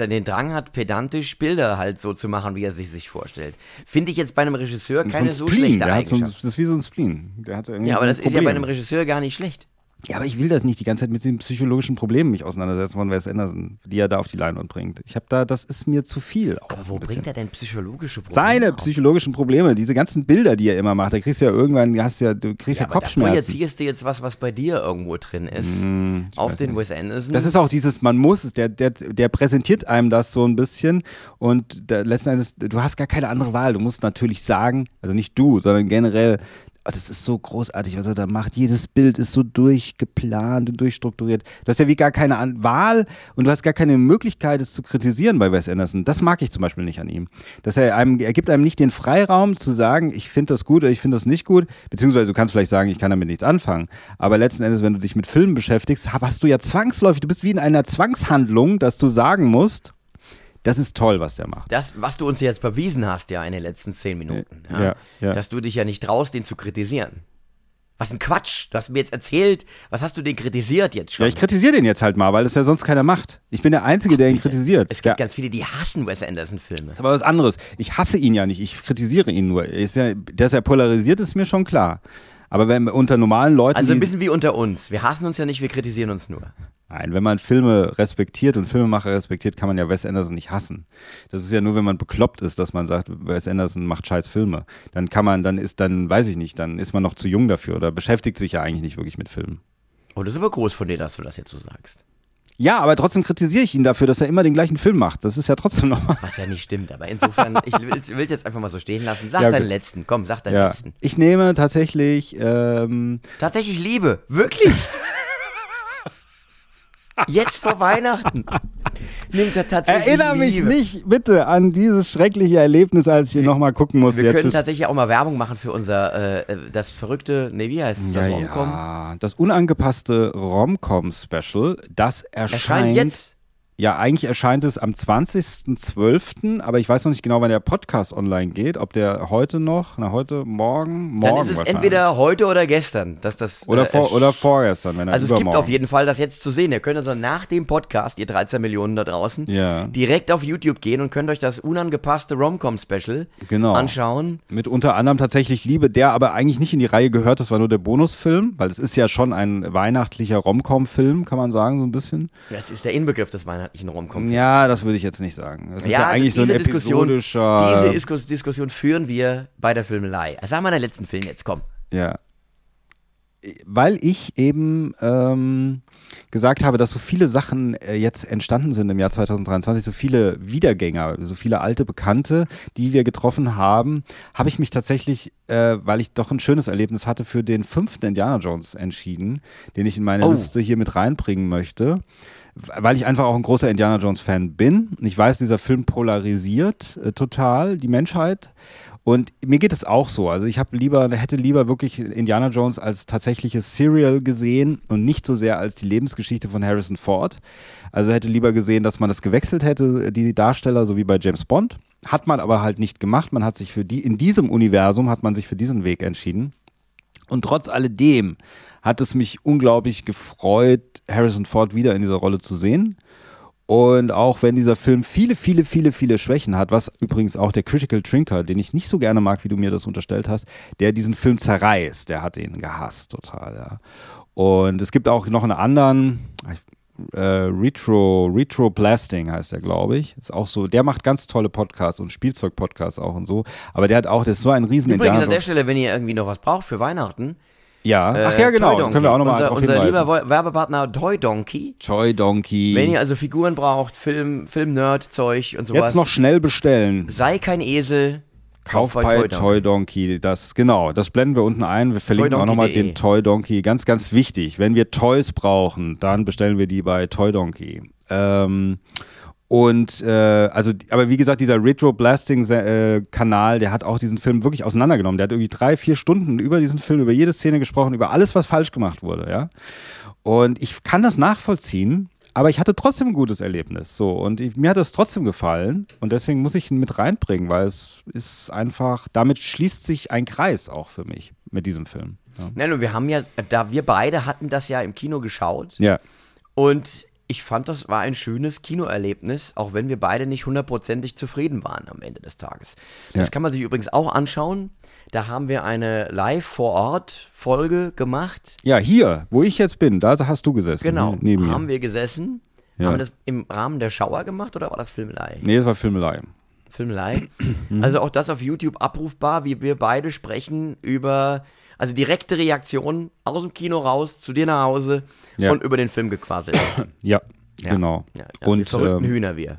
den Drang hat, pedantisch Bilder halt so zu machen, wie er sich sich vorstellt. Finde ich jetzt bei einem Regisseur keine ein so Spleen. schlechte Der hat so, ein- Eigenschaft. das ist wie so ein Spleen. Der hat irgendwie ja, aber so das ein ist ja bei Problem. einem Regisseur gar nicht schlecht. Ja, aber ich will das nicht die ganze Zeit mit den psychologischen Problemen mich auseinandersetzen von Wes Anderson, die er da auf die Leinwand bringt. Ich habe da, das ist mir zu viel. Aber wo bringt er denn psychologische Probleme? Seine auf? psychologischen Probleme, diese ganzen Bilder, die er immer macht, da kriegst du ja irgendwann, hast ja, du kriegst ja, da Kopfschmerzen. projizierst du jetzt was, was bei dir irgendwo drin ist. auf den Wes Anderson. Das ist auch dieses, man muss es, der, der, der präsentiert einem das so ein bisschen und der, letzten Endes, du hast gar keine andere Wahl. Du musst natürlich sagen, also nicht du, sondern generell, ah, das ist so großartig, was er da macht. Jedes Bild ist so durchgeplant und durchstrukturiert. Du hast ja wie gar keine Wahl und du hast gar keine Möglichkeit, es zu kritisieren bei Wes Anderson. Das mag ich zum Beispiel nicht an ihm. Dass er einem, er gibt einem nicht den Freiraum zu sagen, ich finde das gut oder ich finde das nicht gut, beziehungsweise du kannst vielleicht sagen, ich kann damit nichts anfangen. Aber letzten Endes, wenn du dich mit Filmen beschäftigst, hast du ja zwangsläufig, du bist wie in einer Zwangshandlung, dass du sagen musst, das ist toll, was der macht. das, was du uns jetzt bewiesen hast, ja, in den letzten zehn Minuten. Ja, Ja, ja. Dass du dich ja nicht traust, den zu kritisieren. Was ein Quatsch. Du hast mir jetzt erzählt, was hast du den kritisiert jetzt schon? Ja, ich kritisiere den jetzt halt mal, weil es ja sonst keiner macht. Ich bin der Einzige, der ihn kritisiert. es gibt ja. ganz viele, die hassen Wes Anderson-Filme. Das ist aber was anderes. Ich hasse ihn ja nicht, ich kritisiere ihn nur. Ist ja, dass er polarisiert, ist mir schon klar. Aber wenn unter normalen Leuten. Also ein bisschen wie unter uns. Wir hassen uns ja nicht, wir kritisieren uns nur. Nein, wenn man Filme respektiert und Filmemacher respektiert, kann man ja Wes Anderson nicht hassen. Das ist ja nur, wenn man bekloppt ist, dass man sagt, Wes Anderson macht scheiß Filme. Dann kann man, dann ist, dann weiß ich nicht, dann ist man noch zu jung dafür oder beschäftigt sich ja eigentlich nicht wirklich mit Filmen. Oh, das ist aber groß von dir, dass du das jetzt so sagst. Ja, aber trotzdem kritisiere ich ihn dafür, dass er immer den gleichen Film macht. Das ist ja trotzdem noch. Was ja nicht stimmt, aber insofern, ich will es jetzt einfach mal so stehen lassen. Sag Ja, deinen gut. letzten, komm, sag deinen Ja. letzten. Ich nehme tatsächlich, ähm, Tatsächlich Liebe, wirklich. Jetzt vor Weihnachten. Nimmt er tatsächlich erinnere mich Liebe. nicht bitte an dieses schreckliche Erlebnis, als ich nochmal gucken musste. Wir jetzt können tatsächlich auch mal Werbung machen für unser, äh, das verrückte, nee, wie heißt es, das ja, Romcom? ja, das unangepasste Romcom-Special, das erscheint, Erscheint jetzt. Ja, eigentlich erscheint es am 20.12., aber ich weiß noch nicht genau, wann der Podcast online geht. Ob der heute noch, na heute, morgen, morgen Dann ist es entweder heute oder gestern, dass das. oder, äh, vor, oder vorgestern, wenn er Also es gibt auf jeden Fall das jetzt zu sehen. Ihr könnt also nach dem Podcast, ihr 13 Millionen da draußen, Ja. direkt auf YouTube gehen und könnt euch das unangepasste Romcom-Special Genau. anschauen. Mit unter anderem tatsächlich Liebe, der aber eigentlich nicht in die Reihe gehört, das war nur der Bonusfilm, weil es ist ja schon ein weihnachtlicher Romcom-Film, kann man sagen, so ein bisschen. Das ist der Inbegriff des weihnachtlichen Romcom. Ja, das würde ich jetzt nicht sagen. Das ist ja, eigentlich so ein diese Diskussion, episodischer. diese Diskus Diskussion führen wir bei der Filmelei. Sag mal den letzten Film jetzt, komm. Ja. Weil ich eben ähm, gesagt habe, dass so viele Sachen äh, jetzt entstanden sind im Jahr 2023, so viele Wiedergänger, so viele alte Bekannte, die wir getroffen haben, habe ich mich tatsächlich, äh, weil ich doch ein schönes Erlebnis hatte, für den fünften Indiana Jones entschieden, den ich in meine Oh. Liste hier mit reinbringen möchte. Weil ich einfach auch ein großer Indiana Jones-Fan bin. Ich weiß, dieser Film polarisiert äh, total die Menschheit. Und mir geht es auch so. Also ich habe lieber, hätte lieber wirklich Indiana Jones als tatsächliches Serial gesehen und nicht so sehr als die Lebensgeschichte von Harrison Ford. Also hätte lieber gesehen, dass man das gewechselt hätte, die Darsteller, so wie bei James Bond. Hat man aber halt nicht gemacht. Man hat sich für die, in diesem Universum hat man sich für diesen Weg entschieden. Und trotz alledem hat es mich unglaublich gefreut, Harrison Ford wieder in dieser Rolle zu sehen. Und auch wenn dieser Film viele, viele, viele, viele Schwächen hat, was übrigens auch der Critical Trinker, den ich nicht so gerne mag, wie du mir das unterstellt hast, der diesen Film zerreißt, der hat ihn gehasst total, ja. Und es gibt auch noch einen anderen, äh, Retro, Retro Blasting heißt der, glaube ich. Ist auch so, der macht ganz tolle Podcasts und Spielzeug-Podcasts auch und so. Aber der hat auch, der ist so ein riesen Übrigens an der Stelle, wenn ihr irgendwie noch was braucht für Weihnachten. Ja, äh, ach ja, genau, können wir auch nochmal unser, unser lieber Werbepartner Toy Donkey. Toy Donkey. Wenn ihr also Figuren braucht, Film, Film-Nerd-Zeug und sowas. Jetzt noch schnell bestellen. Sei kein Esel. Kauf bei Toy Donkey. Das, genau, das blenden wir unten ein. Wir verlinken auch nochmal den Toy Donkey. Ganz, ganz wichtig. Wenn wir Toys brauchen, dann bestellen wir die bei Toy Donkey. Ähm, und äh, also, aber wie gesagt, dieser Retro Blasting äh, Kanal, der hat auch diesen Film wirklich auseinandergenommen. Der hat irgendwie drei, vier Stunden über diesen Film, über jede Szene gesprochen, über alles, was falsch gemacht wurde, ja. Und ich kann das nachvollziehen, aber ich hatte trotzdem ein gutes Erlebnis. So, und ich, mir hat es trotzdem gefallen. Und deswegen muss ich ihn mit reinbringen, weil es ist einfach, damit schließt sich ein Kreis auch für mich mit diesem Film. Ja. Nein, und wir haben ja, da wir beide hatten das ja im Kino geschaut. ja. Und ich fand, das war ein schönes Kinoerlebnis, auch wenn wir beide nicht hundertprozentig zufrieden waren am Ende des Tages. Das Ja. kann man sich übrigens auch anschauen. Da haben wir eine Live-vor-Ort-Folge gemacht. Ja, hier, wo ich jetzt bin, da hast du gesessen. Genau, ne, Neben haben mir. wir gesessen. Ja. Haben wir das im Rahmen der Schauer gemacht oder war das Filmelei? Nee, das war Filmelei. Filmelei. Also auch das auf YouTube abrufbar, wie wir beide sprechen über, also direkte Reaktion aus dem Kino raus, zu dir nach Hause Ja. und über den Film gequasselt. Ja, Ja. genau. Ja, und verrückten ähm, Hühner wir.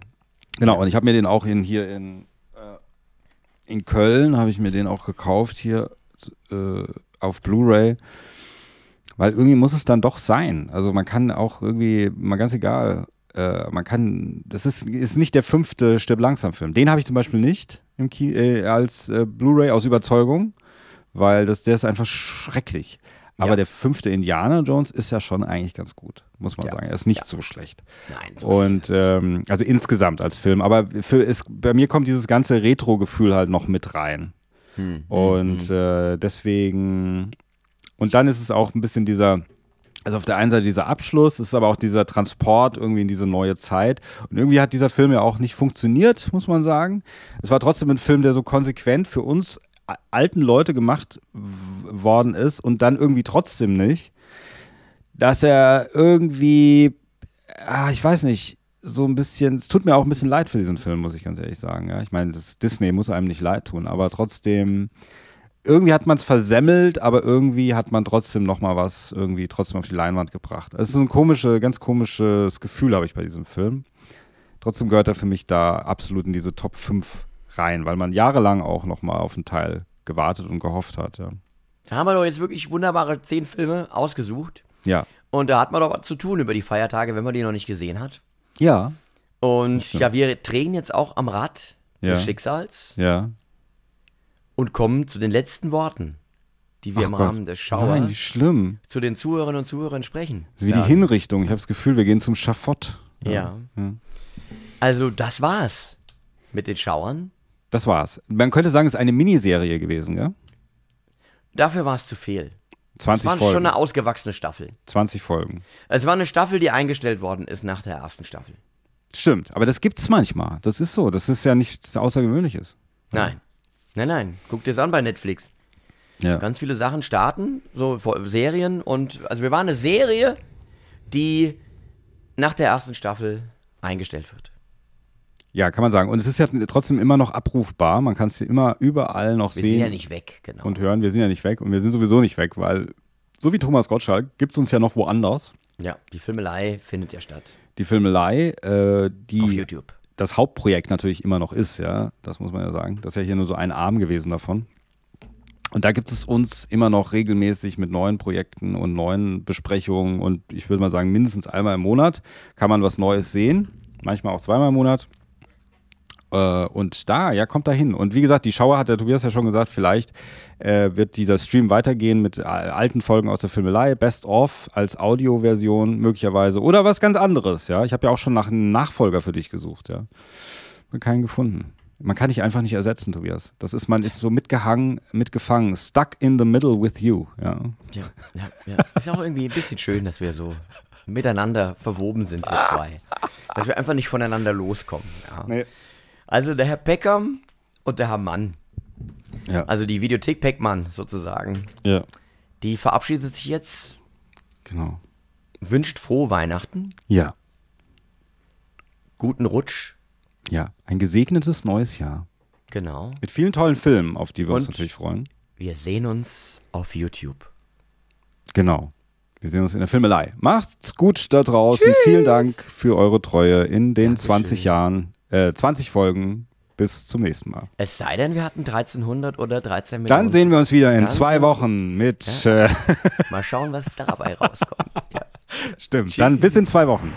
Genau, und ich habe mir den auch in, hier in, äh, in Köln, habe ich mir den auch gekauft, hier äh, auf Blu-ray. Weil irgendwie muss es dann doch sein. Also man kann auch irgendwie, mal ganz egal, äh, man kann, das ist, ist nicht der fünfte Stirb langsam Film. Den habe ich zum Beispiel nicht im Ki äh, als äh, Blu-ray aus Überzeugung, weil das, der ist einfach schrecklich. Aber Ja. der fünfte Indiana Jones ist ja schon eigentlich ganz gut, muss man Ja. sagen. Er ist nicht Ja. so schlecht. Nein, so Und ähm, also insgesamt als Film. Aber für ist, bei mir kommt dieses ganze Retro-Gefühl halt noch mit rein. Hm, Und äh, deswegen. Und dann ist es auch ein bisschen dieser. Also auf der einen Seite dieser Abschluss, es ist aber auch dieser Transport irgendwie in diese neue Zeit. Und irgendwie hat dieser Film ja auch nicht funktioniert, muss man sagen. Es war trotzdem ein Film, der so konsequent für uns alten Leute gemacht worden ist und dann irgendwie trotzdem nicht. Dass er irgendwie, ah, ich weiß nicht, so ein bisschen, es tut mir auch ein bisschen leid für diesen Film, muss ich ganz ehrlich sagen. Ja? Ich meine, das Disney muss einem nicht leid tun, aber trotzdem, irgendwie hat man es versemmelt, aber irgendwie hat man trotzdem noch mal was irgendwie trotzdem auf die Leinwand gebracht. Es ist so ein komische, ganz komisches Gefühl habe ich bei diesem Film. Trotzdem gehört er für mich da absolut in diese Top 5 rein, weil man jahrelang auch noch mal auf einen Teil gewartet und gehofft hat. Ja. Da haben wir doch jetzt wirklich wunderbare zehn Filme ausgesucht. Ja. Und da hat man doch was zu tun über die Feiertage, wenn man die noch nicht gesehen hat. Ja. Und ja, wir drehen jetzt auch am Rad des Ja. Schicksals Ja. und kommen zu den letzten Worten, die wir Ach im Gott. Rahmen des Schauer Nein, wie schlimm. zu den Zuhörerinnen und Zuhörern sprechen. Das ist wie Ja. die Hinrichtung. Ich habe das Gefühl, wir gehen zum Schafott. Ja. ja. Also, das war's mit den Schauern. Das war's. Man könnte sagen, es ist eine Miniserie gewesen, ja? Dafür war es zu viel. Es 20 war Folgen. schon eine ausgewachsene Staffel. 20 Folgen. Es war eine Staffel, die eingestellt worden ist nach der ersten Staffel. Stimmt, aber das gibt's manchmal. Das ist so. Das ist ja nichts Außergewöhnliches. Nein. Nein, nein. Guck dir's an bei Netflix. Ja. Ganz viele Sachen starten, so vor- Serien und also wir waren eine Serie, die nach der ersten Staffel eingestellt wird. Ja, kann man sagen. Und es ist ja trotzdem immer noch abrufbar. Man kann es immer überall noch Wir sehen sind ja nicht weg, genau. und hören. Wir sind ja nicht weg und wir sind sowieso nicht weg, weil so wie Thomas Gottschalk gibt's uns ja noch woanders. ja, die Filmelei findet ja statt. Die Filmelei, äh, die Auf YouTube. das Hauptprojekt natürlich immer noch ist, ja, das muss man ja sagen. Das ist ja hier nur so ein Arm gewesen davon. Und da gibt es uns immer noch regelmäßig mit neuen Projekten und neuen Besprechungen und ich würde mal sagen, mindestens einmal im Monat kann man was Neues sehen. Manchmal auch zweimal im Monat. Äh, und da, ja, kommt da hin. Und wie gesagt, die Schauer hat der Tobias ja schon gesagt, vielleicht äh, wird dieser Stream weitergehen mit alten Folgen aus der Filmelei, Best of als Audioversion möglicherweise oder was ganz anderes, ja. Ich habe ja auch schon nach einem Nachfolger für dich gesucht, ja. Und keinen gefunden. Man kann dich einfach nicht ersetzen, Tobias. Das ist, man ist so mitgehangen, mitgefangen, stuck in the middle with you, ja. Ja, ja, ja. Ist auch irgendwie ein bisschen schön, dass wir so miteinander verwoben sind, wir zwei. Dass wir einfach nicht voneinander loskommen. Ja. Nee. Also der Herr Peckham und der Herr Mann, Ja, also die Videothek Peckmann sozusagen, ja, die verabschiedet sich jetzt, genau. wünscht frohe Weihnachten, Ja, guten Rutsch, ja. Ein gesegnetes neues Jahr. genau. Mit vielen tollen Filmen, auf die wir uns Und- natürlich freuen. Wir sehen uns auf YouTube. Genau. Wir sehen uns in der Filmelei. Macht's gut da draußen. Vielen Dank für eure Treue in den Dankeschön. 20 Jahren, äh, 20 Folgen. Bis zum nächsten Mal. Es sei denn, wir hatten 1300 oder 13 Millionen. Dann sehen wir uns wieder in zwei Wochen mit. Äh, Mal schauen, was dabei rauskommt. Ja. stimmt. Dann bis in zwei Wochen.